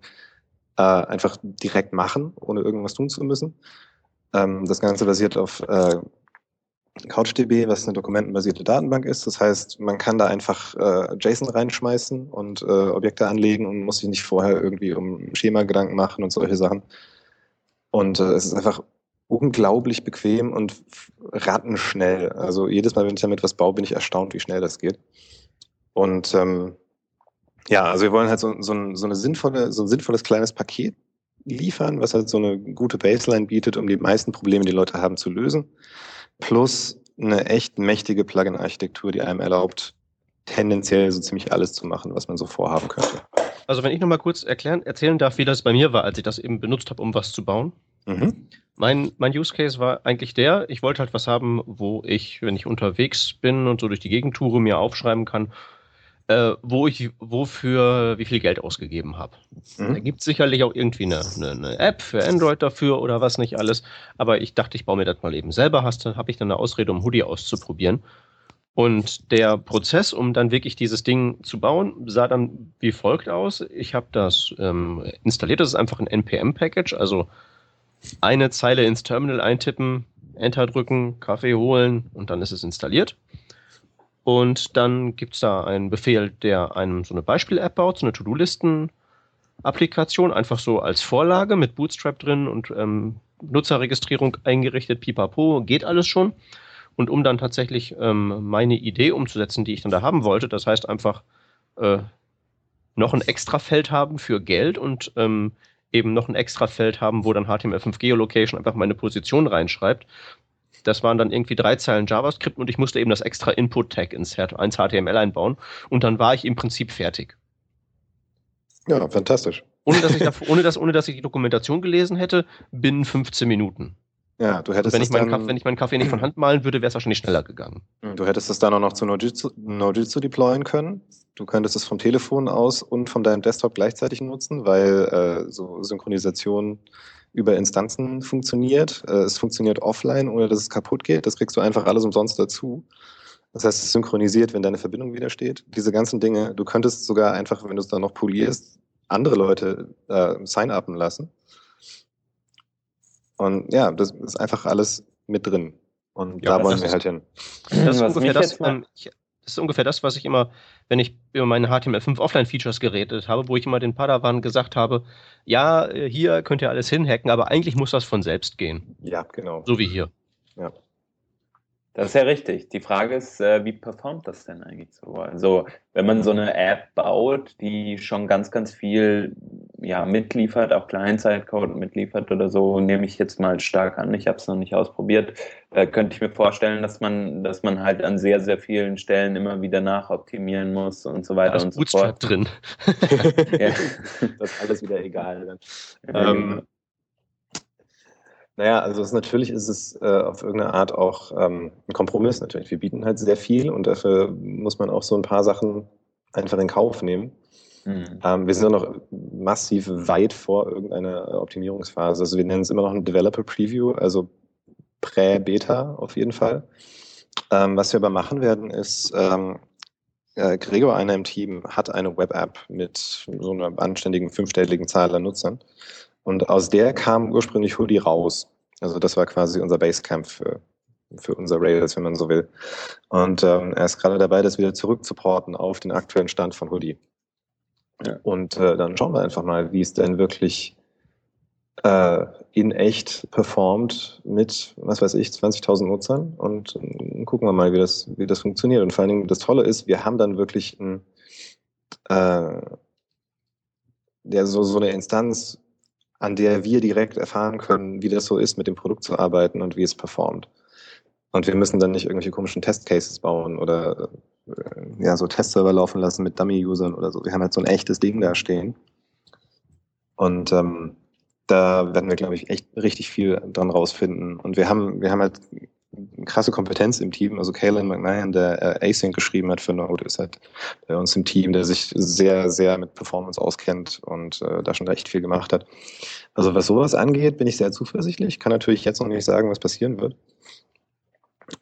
äh, einfach direkt machen, ohne irgendwas tun zu müssen. Ähm, das Ganze basiert auf äh, CouchDB, was eine dokumentenbasierte Datenbank ist. Das heißt, man kann da einfach äh, JSON reinschmeißen und äh, Objekte anlegen und muss sich nicht vorher irgendwie um Schema Gedanken machen und solche Sachen. Und äh, es ist einfach unglaublich bequem und rattenschnell. Also jedes Mal, wenn ich damit was baue, bin ich erstaunt, wie schnell das geht. Und ähm, ja, also wir wollen halt so, so, so eine sinnvolle, so ein sinnvolles kleines Paket liefern, was halt so eine gute Baseline bietet, um die meisten Probleme, die Leute haben, zu lösen plus eine echt mächtige Plugin-Architektur, die einem erlaubt, tendenziell so ziemlich alles zu machen, was man so vorhaben könnte. Also wenn ich nochmal kurz erklären, erzählen darf, wie das bei mir war, als ich das eben benutzt habe, um was zu bauen. Mhm. Mein, mein Use Case war eigentlich der, ich wollte halt was haben, wo ich, wenn ich unterwegs bin und so durch die Gegend toure, mir aufschreiben kann, äh, wo ich wofür wie viel Geld ausgegeben habe. Mhm. Da gibt es sicherlich auch irgendwie eine, eine, eine, App für Android dafür oder was nicht alles. Aber ich dachte, ich baue mir das mal eben selber. Hast habe ich dann eine Ausrede, um Hoodie auszuprobieren. Und der Prozess, um dann wirklich dieses Ding zu bauen, sah dann wie folgt aus. Ich habe das ähm, installiert. Das ist einfach ein NPM-Package, also eine Zeile ins Terminal eintippen, Enter drücken, Kaffee holen und dann ist es installiert. Und dann gibt es da einen Befehl, der einem so eine Beispiel-App baut, so eine To-Do-Listen-Applikation, einfach so als Vorlage mit Bootstrap drin und ähm, Nutzerregistrierung eingerichtet, pipapo, geht alles schon. Und um dann tatsächlich ähm, meine Idee umzusetzen, die ich dann da haben wollte, das heißt einfach äh, noch ein extra Feld haben für Geld und ähm, eben noch ein extra Feld haben, wo dann HTML5 Geolocation einfach meine Position reinschreibt, das waren dann irgendwie drei Zeilen JavaScript und ich musste eben das extra Input-Tag ins, ins HTML einbauen und dann war ich im Prinzip fertig. Ja, fantastisch. Ohne dass ich, *laughs* da, ohne, dass, ohne dass ich die Dokumentation gelesen hätte, binnen 15 Minuten. Ja, du hättest wenn ich, meinen Kaffee, wenn ich meinen Kaffee nicht von Hand malen würde, wäre es wahrscheinlich schneller gegangen. Du hättest es dann auch noch zu Nojitsu, Nojitsu deployen können. Du könntest es vom Telefon aus und von deinem Desktop gleichzeitig nutzen, weil äh, so Synchronisation über Instanzen funktioniert. Äh, es funktioniert offline, ohne dass es kaputt geht. Das kriegst du einfach alles umsonst dazu. Das heißt, es synchronisiert, wenn deine Verbindung wieder steht. Diese ganzen Dinge, du könntest sogar einfach, wenn du es dann noch polierst, andere Leute äh, sign-upen lassen. Und ja, das ist einfach alles mit drin. Und ja, da wollen wir halt hin. Das ist ungefähr das, ähm, ich, das ist ungefähr das, was ich immer, wenn ich über meine HTML5 Offline-Features geredet habe, wo ich immer den Padawan gesagt habe, ja, äh, hier könnt ihr alles hinhacken, aber eigentlich muss das von selbst gehen. Ja, genau. So wie hier. Ja. Das ist ja richtig. Die Frage ist, äh, wie performt das denn eigentlich so? Also, wenn man so eine App baut, die schon ganz, ganz viel ja, mitliefert, auch Client-Side-Code mitliefert oder so, nehme ich jetzt mal stark an. Ich habe es noch nicht ausprobiert. Äh, könnte ich mir vorstellen, dass man, dass man halt an sehr, sehr vielen Stellen immer wieder nachoptimieren muss und so weiter Da ist und so Bootstrap fort. drin. *laughs* Ja. *laughs* Das ist alles wieder egal. Ja, Ähm, naja, also es, natürlich ist es äh, auf irgendeine Art auch ähm, ein Kompromiss natürlich. Wir bieten halt sehr viel und dafür muss man auch so ein paar Sachen einfach in Kauf nehmen. Mhm. Ähm, wir sind ja noch massiv weit vor irgendeiner Optimierungsphase. Also wir nennen es immer noch ein Developer Preview, also Prä-Beta auf jeden Fall. Ähm, was wir aber machen werden, ist, ähm, äh, Gregor, einer im Team, hat eine Web-App mit so einer anständigen fünfstelligen Zahl an Nutzern. Und aus der kam ursprünglich Hoodie raus. Also das war quasi unser Basecamp für, für unser Rails, wenn man so will. Und ähm, er ist gerade dabei, das wieder zurückzuporten auf den aktuellen Stand von Hoodie. Ja. Und äh, dann schauen wir einfach mal, wie es denn wirklich äh, in echt performt mit, was weiß ich, 20.000 Nutzern und äh, gucken wir mal, wie das, wie das funktioniert. Und vor allen Dingen das Tolle ist, wir haben dann wirklich ein, äh, der so, so eine Instanz, an der wir direkt erfahren können, wie das so ist, mit dem Produkt zu arbeiten und wie es performt. Und wir müssen dann nicht irgendwelche komischen Testcases bauen oder äh, ja, so Testserver laufen lassen mit Dummy-Usern oder so. Wir haben halt so ein echtes Ding da stehen. Und ähm, da werden wir, glaube ich, echt richtig viel dran rausfinden. Und wir haben, wir haben halt krasse Kompetenz im Team. Also Kalen McMahon, der äh, Async geschrieben hat für Node, ist halt bei uns im Team, der sich sehr, sehr mit Performance auskennt und äh, da schon recht viel gemacht hat. Also was sowas angeht, bin ich sehr zuversichtlich. Kann natürlich jetzt noch nicht sagen, was passieren wird.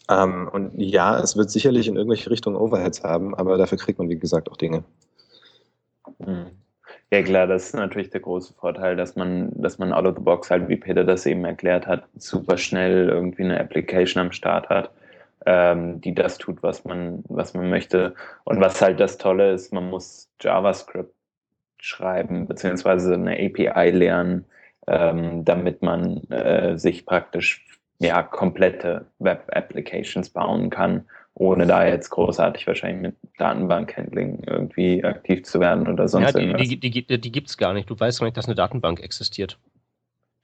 Ähm, und ja, es wird sicherlich in irgendwelche Richtungen Overheads haben, aber dafür kriegt man, wie gesagt, auch Dinge. Mhm. Ja klar, das ist natürlich der große Vorteil, dass man, dass man out of the box halt, wie Peter das eben erklärt hat, super schnell irgendwie eine Application am Start hat, ähm, die das tut, was man, was man möchte. Und was halt das Tolle ist, man muss JavaScript schreiben, beziehungsweise eine API lernen, ähm, damit man äh, sich praktisch ja, komplette Web-Applications bauen kann, ohne da jetzt großartig wahrscheinlich mit Datenbankhandling irgendwie aktiv zu werden oder sonst Ja, die, irgendwas. die, die, die, die gibt es gar nicht. Du weißt gar nicht, dass eine Datenbank existiert.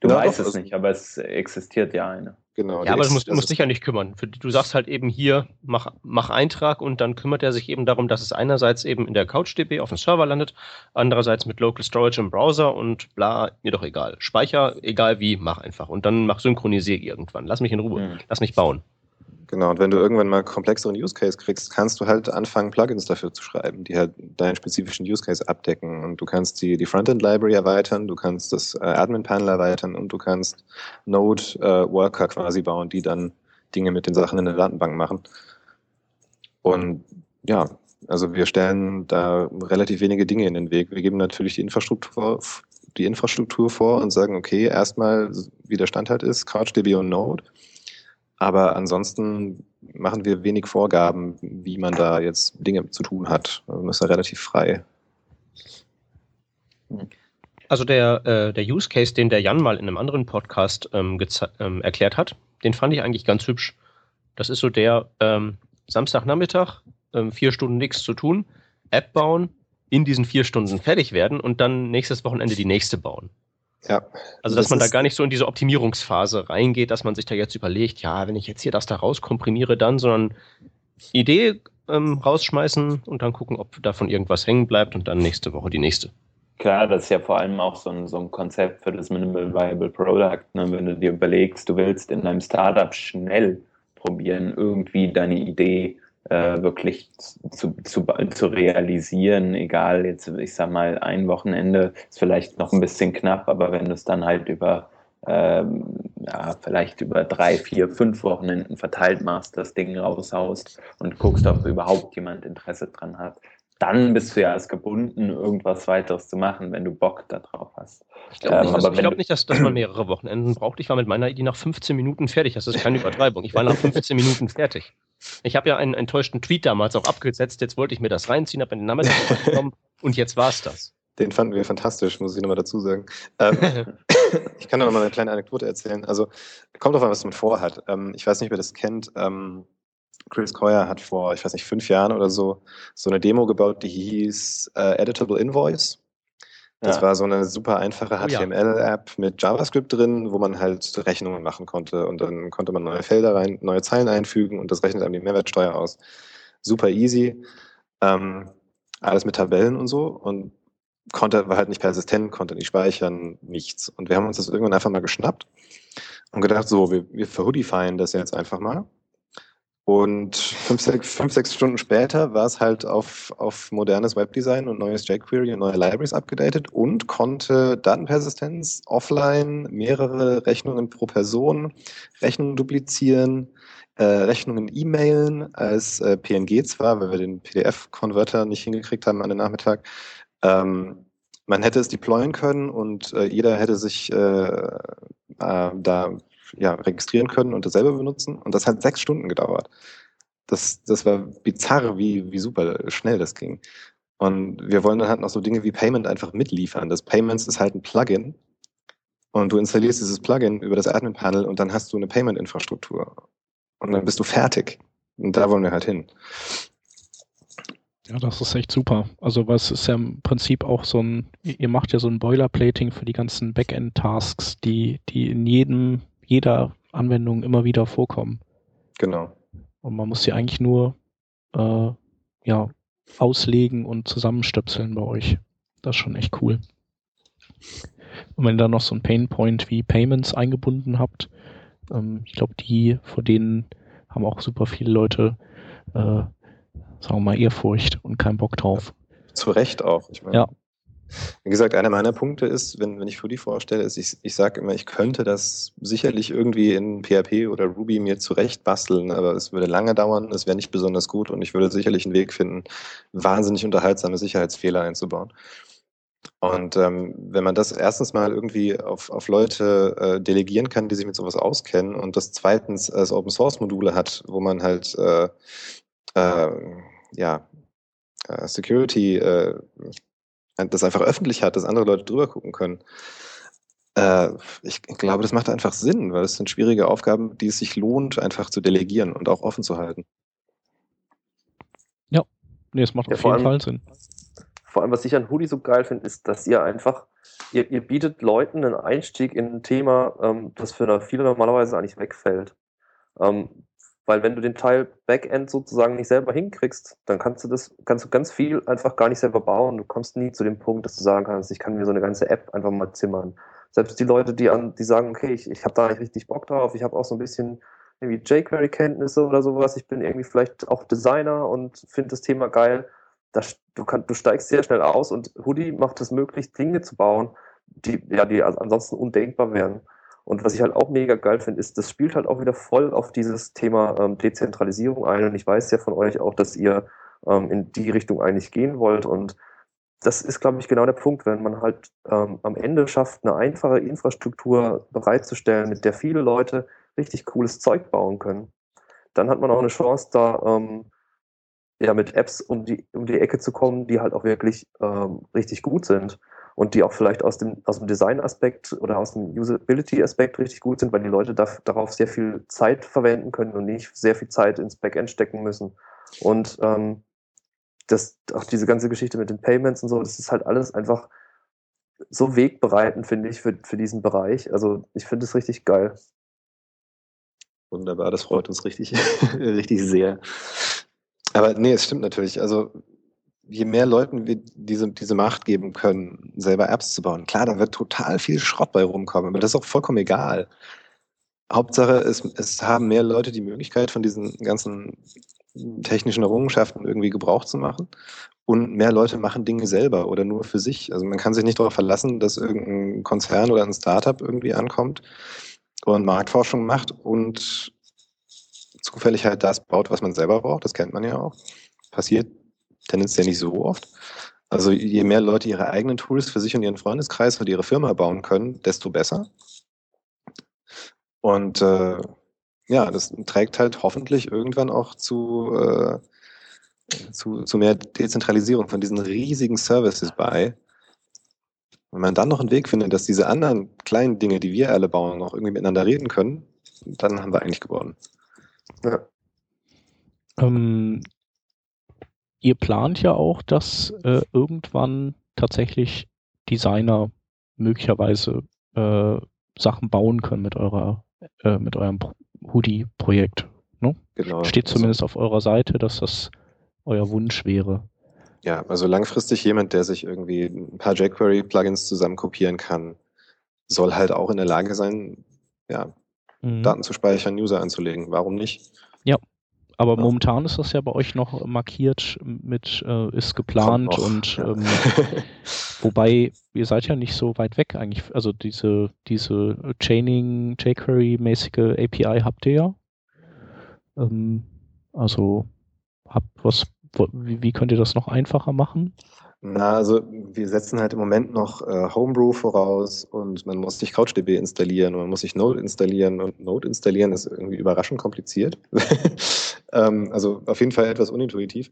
Du Ja, weißt doch, es nicht, aber es existiert ja eine. Genau. Ja, aber du musst, musst dich ja nicht kümmern. Du sagst halt eben hier, mach, mach Eintrag und dann kümmert er sich eben darum, dass es einerseits eben in der CouchDB auf dem Server landet, andererseits mit Local Storage im Browser und bla, mir doch egal. Speicher, egal wie, mach einfach. Und dann mach synchronisier irgendwann. Lass mich in Ruhe. Hm. Lass mich bauen. Genau, und wenn du irgendwann mal komplexeren Use Case kriegst, kannst du halt anfangen, Plugins dafür zu schreiben, die halt deinen spezifischen Use Case abdecken. Und du kannst die, die Frontend Library erweitern, du kannst das äh, Admin Panel erweitern und du kannst Node äh, Worker quasi bauen, die dann Dinge mit den Sachen in der Datenbank machen. Und ja, also wir stellen da relativ wenige Dinge in den Weg. Wir geben natürlich die Infrastruktur, die Infrastruktur vor und sagen, okay, erstmal, wie der Stand halt ist, CouchDB und Node. Aber ansonsten machen wir wenig Vorgaben, wie man da jetzt Dinge zu tun hat. Also man ist da relativ frei. Also der, äh, der Use Case, den der Jan mal in einem anderen Podcast ähm, ähm, erklärt hat, den fand ich eigentlich ganz hübsch. Das ist so der ähm, Samstagnachmittag, ähm, vier Stunden nichts zu tun, App bauen, in diesen vier Stunden fertig werden und dann nächstes Wochenende die nächste bauen. Ja. Also, dass Das man da gar nicht so in diese Optimierungsphase reingeht, dass man sich da jetzt überlegt, ja, wenn ich jetzt hier das da rauskomprimiere, dann, sondern Idee ähm, rausschmeißen und dann gucken, ob davon irgendwas hängen bleibt und dann nächste Woche die nächste. Klar, das ist ja vor allem auch so ein, so ein Konzept für das Minimal Viable Product. Ne? Wenn du dir überlegst, du willst in deinem Startup schnell probieren, irgendwie deine Idee äh, wirklich zu, zu, zu realisieren, egal jetzt, ich sag mal, ein Wochenende ist vielleicht noch ein bisschen knapp, aber wenn du es dann halt über ähm, ja, vielleicht über drei, vier, fünf Wochenenden verteilt machst, das Ding raushaust und guckst, ob überhaupt jemand Interesse dran hat, dann bist du ja erst gebunden, irgendwas weiteres zu machen, wenn du Bock darauf hast. Ich glaube Ähm, nicht, dass, aber ich glaub nicht dass, dass man mehrere Wochenenden braucht. Ich war mit meiner Idee nach 15 Minuten fertig. Das ist keine Übertreibung. Ich war nach 15 Minuten fertig. Ich habe ja einen enttäuschten Tweet damals auch abgesetzt. Jetzt wollte ich mir das reinziehen, habe den Nachmittag *laughs* bekommen und jetzt war's das. Den fanden wir fantastisch, muss ich nochmal dazu sagen. Ähm, *laughs* ich kann noch mal eine kleine Anekdote erzählen. Also kommt drauf an, was man vorhat. Ähm, ich weiß nicht, wer das kennt. Ähm, Chris Coyer hat vor, ich weiß nicht, fünf Jahren oder so, so eine Demo gebaut, die hieß äh, Editable Invoice. Das ja. war so eine super einfache HTML-App oh, mit JavaScript drin, wo man halt Rechnungen machen konnte. Und dann konnte man neue Felder rein, neue Zeilen einfügen und das rechnet einem die Mehrwertsteuer aus. Super easy. Ähm, alles mit Tabellen und so. Und konnte, war halt nicht persistent, konnte nicht speichern, nichts. Und wir haben uns das irgendwann einfach mal geschnappt und gedacht, so, wir, wir verhoodifyen das jetzt einfach mal. Und fünf sechs, fünf, sechs Stunden später war es halt auf, auf modernes Webdesign und neues jQuery und neue Libraries abgedatet und konnte Datenpersistenz offline, mehrere Rechnungen pro Person, Rechnungen duplizieren, äh, Rechnungen e-mailen als äh, PNG zwar, weil wir den PDF-Konverter nicht hingekriegt haben an den Nachmittag. Ähm, man hätte es deployen können und äh, jeder hätte sich äh, äh, da ja, registrieren können und dasselbe benutzen. Und das hat sechs Stunden gedauert. Das, das war bizarr, wie, wie super schnell das ging. Und wir wollen dann halt noch so Dinge wie Payment einfach mitliefern. Das Payments ist halt ein Plugin. Und du installierst dieses Plugin über das Admin-Panel und dann hast du eine Payment-Infrastruktur. Und dann bist du fertig. Und da wollen wir halt hin. Ja, das ist echt super. Also, was ist ja im Prinzip auch so ein, ihr macht ja so ein Boilerplating für die ganzen Backend-Tasks, die, die in jedem jeder Anwendung immer wieder vorkommen. Genau. Und man muss sie eigentlich nur äh, ja, auslegen und zusammenstöpseln bei euch. Das ist schon echt cool. Und wenn ihr dann noch so ein Painpoint wie Payments eingebunden habt, ähm, ich glaube, die, vor denen haben auch super viele Leute, äh, sagen wir mal, Ehrfurcht und keinen Bock drauf. Zu Recht auch. Ich meine, ja. Wie gesagt, einer meiner Punkte ist, wenn, wenn ich Foodie vorstelle, ist, ich, ich sage immer, ich könnte das sicherlich irgendwie in PHP oder Ruby mir zurecht basteln, aber es würde lange dauern, es wäre nicht besonders gut und ich würde sicherlich einen Weg finden, wahnsinnig unterhaltsame Sicherheitsfehler einzubauen. Und ähm, wenn man das erstens mal irgendwie auf, auf Leute äh, delegieren kann, die sich mit sowas auskennen und das zweitens als Open Source Module hat, wo man halt äh, äh, ja, äh, Security äh, das einfach öffentlich hat, dass andere Leute drüber gucken können. Äh, ich glaube, das macht einfach Sinn, weil es sind schwierige Aufgaben, die es sich lohnt, einfach zu delegieren und auch offen zu halten. Ja, nee, es macht ja, auf jeden allem, Fall Sinn. Vor allem, was ich an Hoodie so geil finde, ist, dass ihr einfach, ihr, ihr bietet Leuten einen Einstieg in ein Thema, ähm, das für viele normalerweise eigentlich wegfällt. Ähm, weil wenn du den Teil Backend sozusagen nicht selber hinkriegst, dann kannst du das, kannst du ganz viel einfach gar nicht selber bauen. Du kommst nie zu dem Punkt, dass du sagen kannst, ich kann mir so eine ganze App einfach mal zimmern. Selbst die Leute, die an, die sagen, okay, ich, ich habe da nicht richtig Bock drauf, ich habe auch so ein bisschen irgendwie jQuery-Kenntnisse oder sowas, ich bin irgendwie vielleicht auch Designer und finde das Thema geil. Das, du, kann, du steigst sehr schnell aus und Hoodie macht es möglich, Dinge zu bauen, die, ja, die ansonsten undenkbar wären. Und was ich halt auch mega geil finde, ist, das spielt halt auch wieder voll auf dieses Thema ähm, Dezentralisierung ein. Und ich weiß ja von euch auch, dass ihr ähm, in die Richtung eigentlich gehen wollt. Und das ist, glaube ich, genau der Punkt, wenn man halt ähm, am Ende schafft, eine einfache Infrastruktur bereitzustellen, mit der viele Leute richtig cooles Zeug bauen können. Dann hat man auch eine Chance, da ähm, ja mit Apps um die, um die Ecke zu kommen, die halt auch wirklich ähm, richtig gut sind und die auch vielleicht aus dem, aus dem Design-Aspekt oder aus dem Usability-Aspekt richtig gut sind, weil die Leute da, darauf sehr viel Zeit verwenden können und nicht sehr viel Zeit ins Backend stecken müssen. Und ähm, das, auch diese ganze Geschichte mit den Payments und so, das ist halt alles einfach so wegbereitend, finde ich, für, für diesen Bereich. Also ich finde es richtig geil. Wunderbar, das freut uns richtig, *laughs* richtig sehr. Aber nee, es stimmt natürlich. Also je mehr Leuten wir diese, diese Macht geben können, selber Apps zu bauen, klar, da wird total viel Schrott bei rumkommen, aber das ist auch vollkommen egal. Hauptsache, es, es haben mehr Leute die Möglichkeit, von diesen ganzen technischen Errungenschaften irgendwie Gebrauch zu machen. Und mehr Leute machen Dinge selber oder nur für sich. Also man kann sich nicht darauf verlassen, dass irgendein Konzern oder ein Startup irgendwie ankommt und Marktforschung macht und zufällig halt das baut, was man selber braucht. Das kennt man ja auch. Passiert tendenziell nicht so oft. Also je mehr Leute ihre eigenen Tools für sich und ihren Freundeskreis und ihre Firma bauen können, desto besser. Und äh, ja, das trägt halt hoffentlich irgendwann auch zu, äh, zu, zu mehr Dezentralisierung von diesen riesigen Services bei. Wenn man dann noch einen Weg findet, dass diese anderen kleinen Dinge, die wir alle bauen, noch irgendwie miteinander reden können, dann haben wir eigentlich gewonnen. Ja. Ähm, ihr plant ja auch, dass äh, irgendwann tatsächlich Designer möglicherweise äh, Sachen bauen können mit eurer äh, mit eurem Hoodie-Projekt. Ne? Genau. Steht also zumindest also, auf eurer Seite, dass das euer Wunsch wäre. Ja, also langfristig jemand, der sich irgendwie ein paar jQuery-Plugins zusammen kopieren kann, soll halt auch in der Lage sein, ja, mhm. Daten zu speichern, User anzulegen. Warum nicht? Ja. Aber ja. momentan ist das ja bei euch noch markiert mit äh, ist geplant und ja. ähm, *laughs* wobei ihr seid ja nicht so weit weg eigentlich. Also diese diese Chaining jQuery-mäßige API habt ihr ja. Ähm, also habt was wie, wie könnt ihr das noch einfacher machen? Na, also wir setzen halt im Moment noch äh, Homebrew voraus und man muss sich CouchDB installieren und man muss sich Node installieren und Node installieren ist irgendwie überraschend kompliziert. *laughs* ähm, also auf jeden Fall etwas unintuitiv.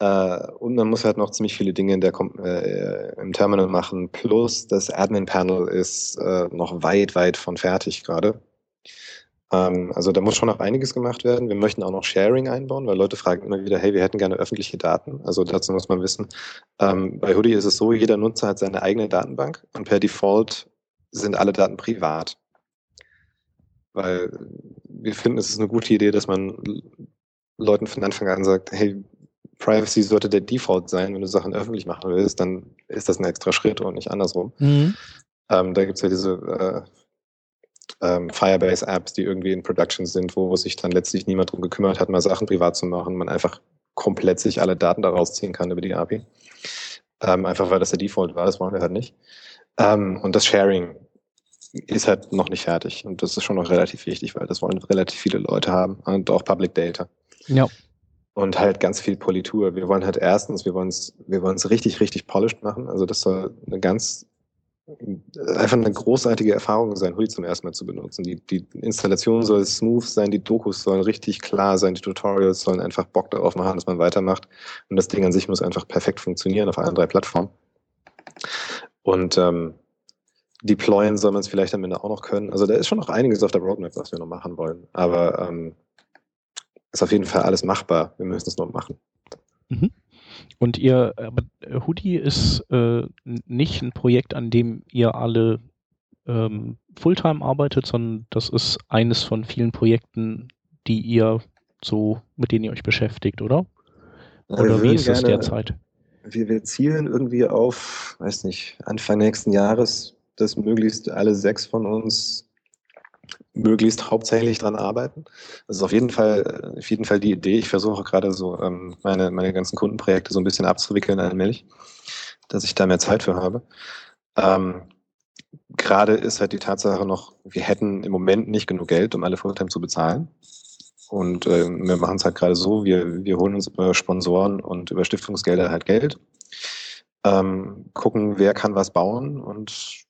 Äh, und man muss halt noch ziemlich viele Dinge in der, äh, im Terminal machen. Plus das Admin-Panel ist äh, noch weit, weit von fertig gerade. Ähm, also da muss schon noch einiges gemacht werden. Wir möchten auch noch Sharing einbauen, weil Leute fragen immer wieder, hey, wir hätten gerne öffentliche Daten. Also dazu muss man wissen, ähm, bei Hoodie ist es so, jeder Nutzer hat seine eigene Datenbank und per Default sind alle Daten privat. Weil wir finden, es ist eine gute Idee, dass man Leuten von Anfang an sagt, hey, Privacy sollte der Default sein. Wenn du Sachen öffentlich machen willst, dann ist das ein extra Schritt und nicht andersrum. Mhm. Ähm, da gibt es ja diese äh, ähm, Firebase-Apps, die irgendwie in Production sind, wo sich dann letztlich niemand drum gekümmert hat, mal Sachen privat zu machen, man einfach komplett sich alle Daten daraus ziehen kann über die API. Ähm, einfach weil das der Default war, das wollen wir halt nicht. Ähm, und das Sharing ist halt noch nicht fertig. Und das ist schon noch relativ wichtig, weil das wollen relativ viele Leute haben und auch Public Data. Ja. Und halt ganz viel Politur. Wir wollen halt erstens, wir wollen es, wir wollen es richtig, richtig polished machen. Also das soll eine ganz einfach eine großartige Erfahrung sein, Hui zum ersten Mal zu benutzen. Die, die Installation soll smooth sein, die Dokus sollen richtig klar sein, die Tutorials sollen einfach Bock darauf machen, dass man weitermacht. Und das Ding an sich muss einfach perfekt funktionieren auf allen drei Plattformen. Und ähm, deployen soll man es vielleicht am Ende auch noch können. Also da ist schon noch einiges auf der Roadmap, was wir noch machen wollen. Aber ähm, ist auf jeden Fall alles machbar. Wir müssen es nur machen. Mhm. Und ihr, aber Hoodie ist äh, nicht ein Projekt, an dem ihr alle ähm, Fulltime arbeitet, sondern das ist eines von vielen Projekten, die ihr so, mit denen ihr euch beschäftigt, oder? Oder wie ist es derzeit? Wir, wir zielen irgendwie auf, weiß nicht, Anfang nächsten Jahres, dass möglichst alle sechs von uns möglichst hauptsächlich dran arbeiten. Das ist auf jeden Fall, auf jeden Fall die Idee. Ich versuche gerade so ähm, meine, meine ganzen Kundenprojekte so ein bisschen abzuwickeln allmählich, dass ich da mehr Zeit für habe. Ähm, gerade ist halt die Tatsache noch, wir hätten im Moment nicht genug Geld, um alle Fulltime zu bezahlen. Und äh, wir machen es halt gerade so, wir, wir holen uns über Sponsoren und über Stiftungsgelder halt Geld, ähm, gucken, wer kann was bauen und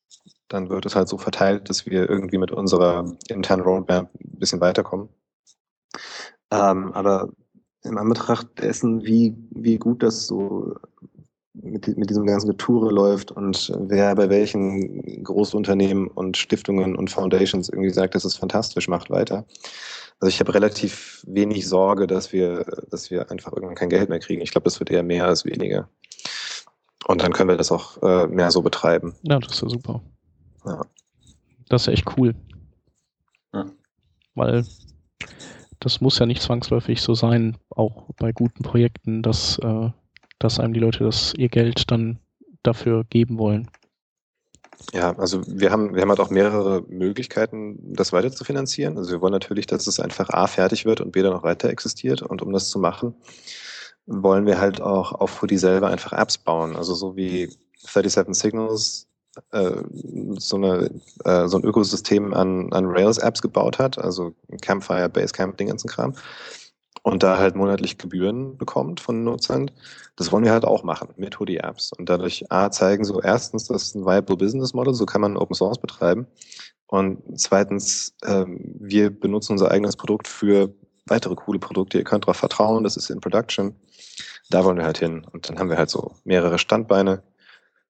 dann wird es halt so verteilt, dass wir irgendwie mit unserer internen Roadmap ein bisschen weiterkommen. Ähm, aber im Anbetracht dessen, wie, wie gut das so mit, mit diesem ganzen Getoure läuft und wer bei welchen Großunternehmen und Stiftungen und Foundations irgendwie sagt, das ist fantastisch, macht weiter. Also ich habe relativ wenig Sorge, dass wir, dass wir einfach irgendwann kein Geld mehr kriegen. Ich glaube, das wird eher mehr als weniger. Und dann können wir das auch äh, mehr so betreiben. Ja, das ist ja super. Ja. Das ist echt cool. Ja. Weil das muss ja nicht zwangsläufig so sein, auch bei guten Projekten, dass, äh, dass einem die Leute das ihr Geld dann dafür geben wollen. Ja, also wir haben, wir haben halt auch mehrere Möglichkeiten, das weiter zu finanzieren. Also wir wollen natürlich, dass es einfach A fertig wird und B dann auch weiter existiert. Und um das zu machen, wollen wir halt auch auf Foodie selber einfach Apps bauen. Also so wie 37 Signals so, eine, äh, so ein Ökosystem an, an Rails-Apps gebaut hat, also Campfire, Basecamp, den ganzen Kram, und da halt monatlich Gebühren bekommt von Nutzern, das wollen wir halt auch machen mit Hoodie-Apps. Und dadurch A, zeigen so erstens, das ist ein viable Business Model, so kann man Open Source betreiben. Und zweitens, ähm, wir benutzen unser eigenes Produkt für weitere coole Produkte. Ihr könnt darauf vertrauen, das ist in Production. Da wollen wir halt hin. Und dann haben wir halt so mehrere Standbeine,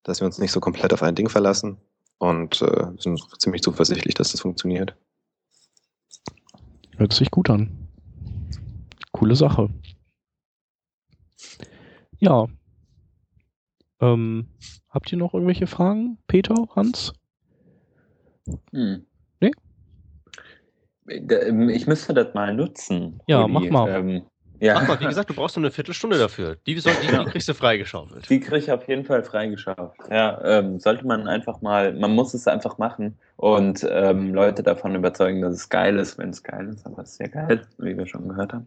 dass wir uns nicht so komplett auf ein Ding verlassen und äh, sind ziemlich zuversichtlich, dass das funktioniert. Hört sich gut an. Coole Sache. Ja. Ähm, habt ihr noch irgendwelche Fragen? Peter, Hans? Hm. Nee? Da- ähm, Ich müsste das mal nutzen. Ja, Rudi. mach mal. Ähm, ja. Mach mal, wie gesagt, du brauchst nur eine Viertelstunde dafür. Die, soll, die, die kriegst du freigeschaufelt. Die kriege ich auf jeden Fall freigeschafft. Ja, ähm, sollte man einfach mal, man muss es einfach machen und ähm, Leute davon überzeugen, dass es geil ist, wenn es geil ist, aber es ist ja geil, wie wir schon gehört haben.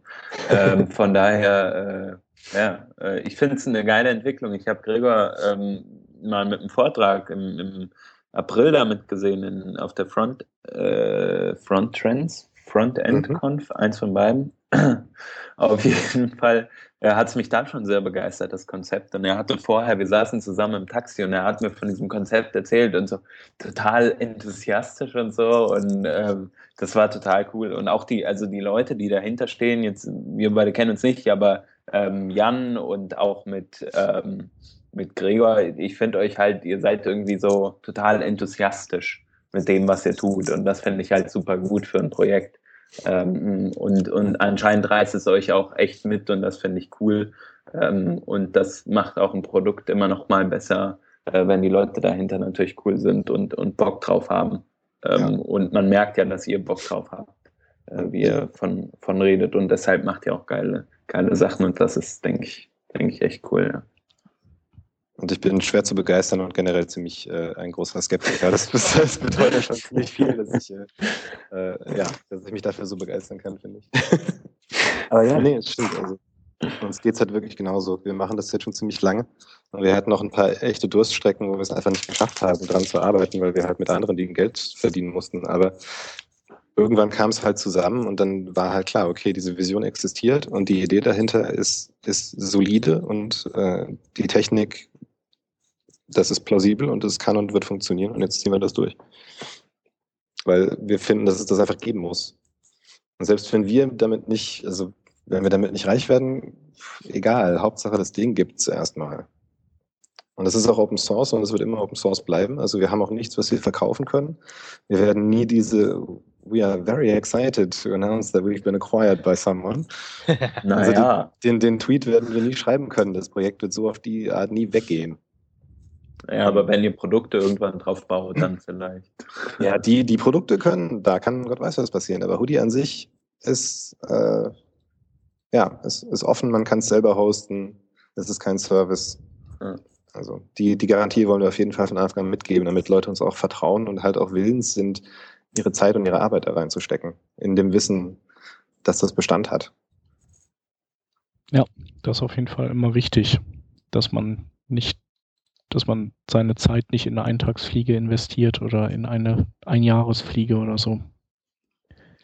Ähm, *laughs* von daher, äh, ja, äh, ich finde es eine geile Entwicklung. Ich habe Gregor ähm, mal mit einem Vortrag im, im April damit gesehen in, auf der Front, äh, Front Trends, Front End Conf, eins von beiden. *clears throat* auf jeden Fall er hat es mich da schon sehr begeistert, das Konzept. Und er hatte vorher, wir saßen zusammen im Taxi und er hat mir von diesem Konzept erzählt und so total enthusiastisch und so. Und ähm, das war total cool. Und auch die, also die Leute, die dahinter stehen, jetzt, wir beide kennen uns nicht, aber ähm, Jan und auch mit, ähm, mit Gregor, ich finde euch halt, ihr seid irgendwie so total enthusiastisch mit dem, was ihr tut. Und das finde ich halt super gut für ein Projekt. Ähm, und, und anscheinend reißt es euch auch echt mit und das finde ich cool. Ähm, und das macht auch ein Produkt immer noch mal besser, äh, wenn die Leute dahinter natürlich cool sind und, und Bock drauf haben. Ähm, Ja. Und man merkt ja, dass ihr Bock drauf habt, äh, wie ihr von, von redet. Und deshalb macht ihr auch geile, geile Sachen und das ist, denke ich, denke ich, echt cool. Ja. Und ich bin schwer zu begeistern und generell ziemlich äh, ein großer Skeptiker. Das, *laughs* das bedeutet schon ziemlich viel, dass ich, äh, äh, ja, dass ich mich dafür so begeistern kann, finde ich. *laughs* Aber ja, nee, es stimmt. Also, uns geht es halt wirklich genauso. Wir machen das jetzt schon ziemlich lange. Und wir hatten noch ein paar echte Durststrecken, wo wir es einfach nicht geschafft haben, dran zu arbeiten, weil wir halt mit anderen Dingen Geld verdienen mussten. Aber irgendwann kam es halt zusammen und dann war halt klar, okay, diese Vision existiert und die Idee dahinter ist, ist solide und äh, die Technik, das ist plausibel und es kann und wird funktionieren und jetzt ziehen wir das durch. Weil wir finden, dass es das einfach geben muss. Und selbst wenn wir damit nicht, also wenn wir damit nicht reich werden, egal, Hauptsache das Ding gibt es erstmal. Und das ist auch Open Source und es wird immer Open Source bleiben. Also wir haben auch nichts, was wir verkaufen können. Wir werden nie diese We are very excited to announce that we've been acquired by someone. *laughs* Also Naja, Den, den Tweet werden wir nie schreiben können. Das Projekt wird so auf die Art nie weggehen. Ja, aber wenn ihr Produkte irgendwann drauf baut, dann *laughs* vielleicht. Ja, die, die Produkte können, da kann Gott weiß was passieren. Aber Hoodie an sich ist, äh, ja, ist, ist offen, man kann es selber hosten. Es ist kein Service. Ja. Also die, die Garantie wollen wir auf jeden Fall von Anfang an mitgeben, damit Leute uns auch vertrauen und halt auch willens sind, ihre Zeit und ihre Arbeit da reinzustecken. In dem Wissen, dass das Bestand hat. Das ist auf jeden Fall immer wichtig, dass man nicht, dass man seine Zeit nicht in eine Eintagsfliege investiert oder in eine Einjahresfliege oder so.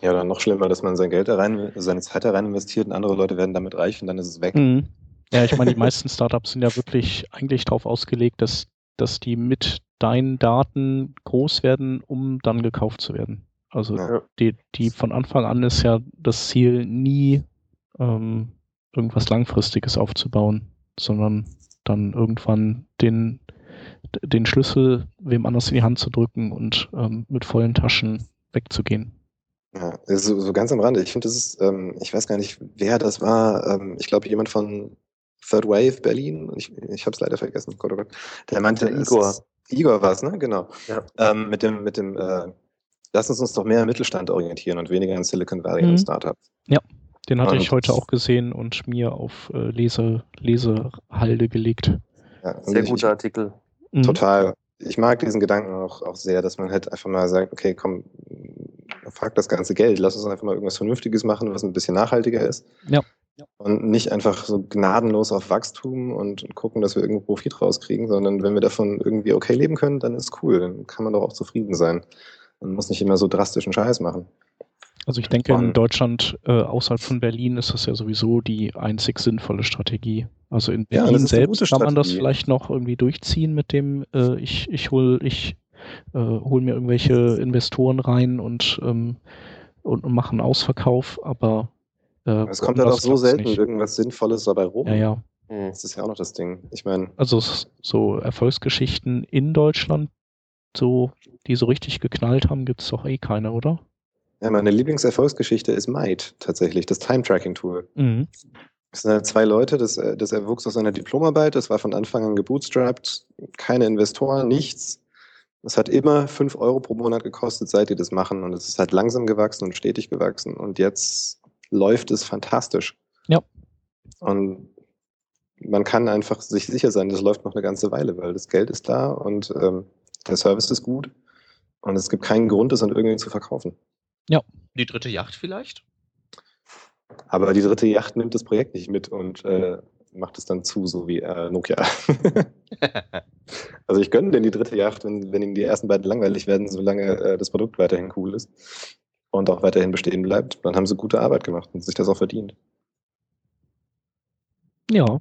Ja, oder noch schlimmer, dass man sein Geld da rein, seine Zeit da rein investiert und andere Leute werden damit reich und dann ist es weg. Mhm. Ja, ich meine, die meisten Startups sind ja wirklich eigentlich darauf ausgelegt, dass, dass die mit deinen Daten groß werden, um dann gekauft zu werden. Also Ja. die, die von Anfang an ist ja das Ziel, nie ähm, irgendwas Langfristiges aufzubauen, sondern dann irgendwann den, den Schlüssel wem anders in die Hand zu drücken und ähm, mit vollen Taschen wegzugehen. Ja, so, so ganz am Rande. Ich finde, das ist, ähm, ich weiß gar nicht, wer das war. Ähm, ich glaube, jemand von Third Wave Berlin. Ich, ich habe es leider vergessen. Gott, oh Gott. Der meinte, Der es Igor. Ist, Igor war es, ne? Genau. Ja. Ähm, mit dem, mit dem, äh, lass uns uns doch mehr im Mittelstand orientieren und weniger in Silicon Valley Mhm. und Startups. Den hatte Und- ich heute auch gesehen und mir auf äh, Lese, Lesehalde gelegt. Ja, Sehr guter Artikel. Mhm. Total. Ich mag diesen Gedanken auch, auch sehr, dass man halt einfach mal sagt, okay, komm, frag das ganze Geld, lass uns einfach mal irgendwas Vernünftiges machen, was ein bisschen nachhaltiger ist. Ja. Und nicht einfach so gnadenlos auf Wachstum und, und gucken, dass wir irgendwo Profit rauskriegen, sondern wenn wir davon irgendwie okay leben können, dann ist cool. Dann kann man doch auch zufrieden sein. Man muss nicht immer so drastischen Scheiß machen. Also ich denke, in. Deutschland äh, außerhalb von Berlin ist das ja sowieso die einzig sinnvolle Strategie. Also in Ja, Berlin eine selbst kann man das vielleicht noch irgendwie durchziehen mit dem, äh, ich, ich hol, ich äh, hol mir irgendwelche Investoren rein und, ähm, und, und mache einen Ausverkauf, aber äh, Es kommt auch woanders so selten nicht. irgendwas Sinnvolles dabei rum. Ja, ja. Hm. Das ist ja auch noch das Ding. Ich meine, Also so Erfolgsgeschichten in Deutschland, so, die so richtig geknallt haben, gibt's doch eh keine, oder? Meine Lieblingserfolgsgeschichte ist Might tatsächlich, das Time-Tracking-Tool. Mhm. Es sind halt zwei Leute, das, äh, das erwuchs aus einer Diplomarbeit, das war von Anfang an gebootstrapped, keine Investoren, nichts. Es hat immer fünf Euro pro Monat gekostet, seit die das machen. Und es ist halt langsam gewachsen und stetig gewachsen. Und jetzt läuft es fantastisch. Ja. Und man kann einfach sich sicher sein, das läuft noch eine ganze Weile, weil das Geld ist da und ähm, der Service ist gut. Und es gibt keinen Grund, das an irgendwen zu verkaufen. Ja. Die dritte Yacht vielleicht? Aber die dritte Yacht nimmt das Projekt nicht mit und äh, macht es dann zu, so wie äh, Nokia. *laughs* also ich gönne denn die dritte Yacht, wenn, wenn ihm die ersten beiden langweilig werden, solange äh, das Produkt weiterhin cool ist und auch weiterhin bestehen bleibt, dann haben sie gute Arbeit gemacht und sich das auch verdient. Ja.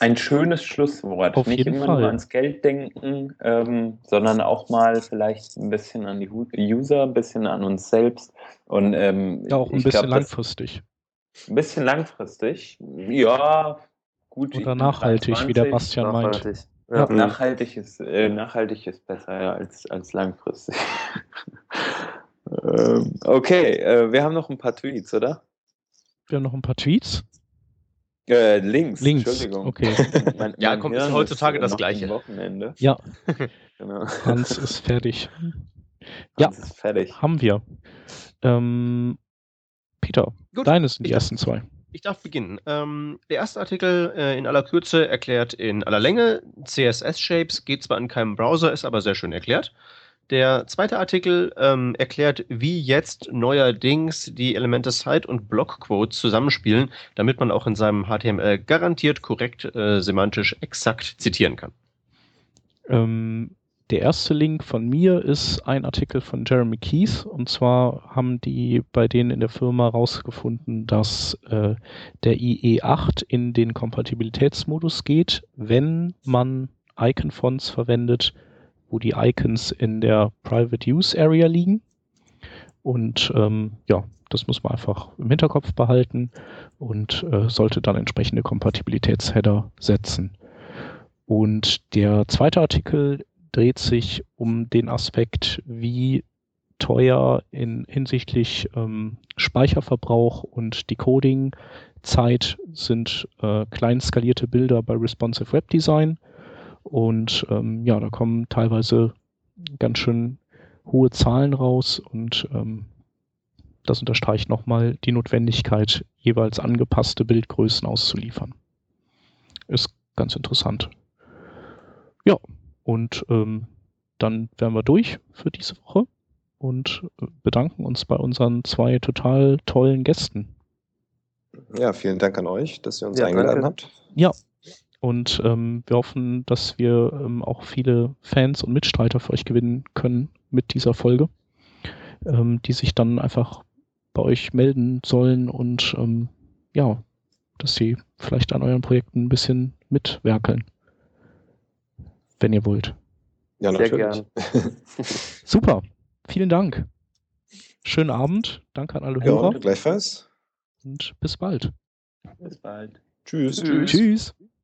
Ein schönes Schlusswort. Auf Nicht immer Fall. nur ans Geld denken, ähm, sondern auch mal vielleicht ein bisschen an die User, ein bisschen an uns selbst. Und ähm, Ja, auch ein bisschen glaub, langfristig. Ein bisschen langfristig. Ja, gut. Oder nachhaltig, wie der 23. Bastian meint. Ja. Nachhaltig ist, äh, nachhaltig ist besser ja, als, als langfristig. *laughs* ähm, okay, äh, wir haben noch ein paar Tweets, oder? Wir haben noch ein paar Tweets. Äh, Links, Links, Entschuldigung. okay. *laughs* Mein, Ja, mein komm, ist Hirn heutzutage äh, das Gleiche. Wochenende. *laughs* Ja, Genau. Hans ist fertig. Ja. Ist fertig. Haben wir. Ähm, Peter, Gut. deine sind die Ich- ersten zwei. Ich darf beginnen. Ähm, der erste Artikel äh, in aller Kürze erklärt in aller Länge CSS-Shapes, geht zwar in keinem Browser, ist aber sehr schön erklärt. Der zweite Artikel ähm, erklärt, wie jetzt neuerdings die Elemente Site und Blockquotes zusammenspielen, damit man auch in seinem HTML garantiert korrekt äh, semantisch exakt zitieren kann. Ähm, der erste Link von mir ist ein Artikel von Jeremy Keith. Und zwar haben die bei denen in der Firma herausgefunden, dass äh, der IE8 in den Kompatibilitätsmodus geht, wenn man Icon-Fonts verwendet, wo die Icons in der Private Use Area liegen. Und ähm, ja, das muss man einfach im Hinterkopf behalten und äh, sollte dann entsprechende Kompatibilitätsheader setzen. Und der zweite Artikel dreht sich um den Aspekt, wie teuer in hinsichtlich ähm, Speicherverbrauch und Decoding Zeit sind äh, klein skalierte Bilder bei Responsive Web Design. Und ähm, ja, da kommen teilweise ganz schön hohe Zahlen raus und ähm, das unterstreicht nochmal die Notwendigkeit, jeweils angepasste Bildgrößen auszuliefern. Ist ganz interessant. Ja, und ähm, dann wären wir durch für diese Woche und bedanken uns bei unseren zwei total tollen Gästen. Ja, vielen Dank an euch, dass ihr uns Ja, eingeladen danke. habt. Und ähm, wir hoffen, dass wir ähm, auch viele Fans und Mitstreiter für euch gewinnen können mit dieser Folge, ähm, die sich dann einfach bei euch melden sollen und ähm, ja, dass sie vielleicht an euren Projekten ein bisschen mitwerkeln, wenn ihr wollt. Ja, Sehr natürlich. gern. *laughs* Super, vielen Dank. Schönen Abend, danke an alle Ja, Hörer gleichfalls. und bis bald. Bis bald. Tschüss. Tschüss. Tschüss.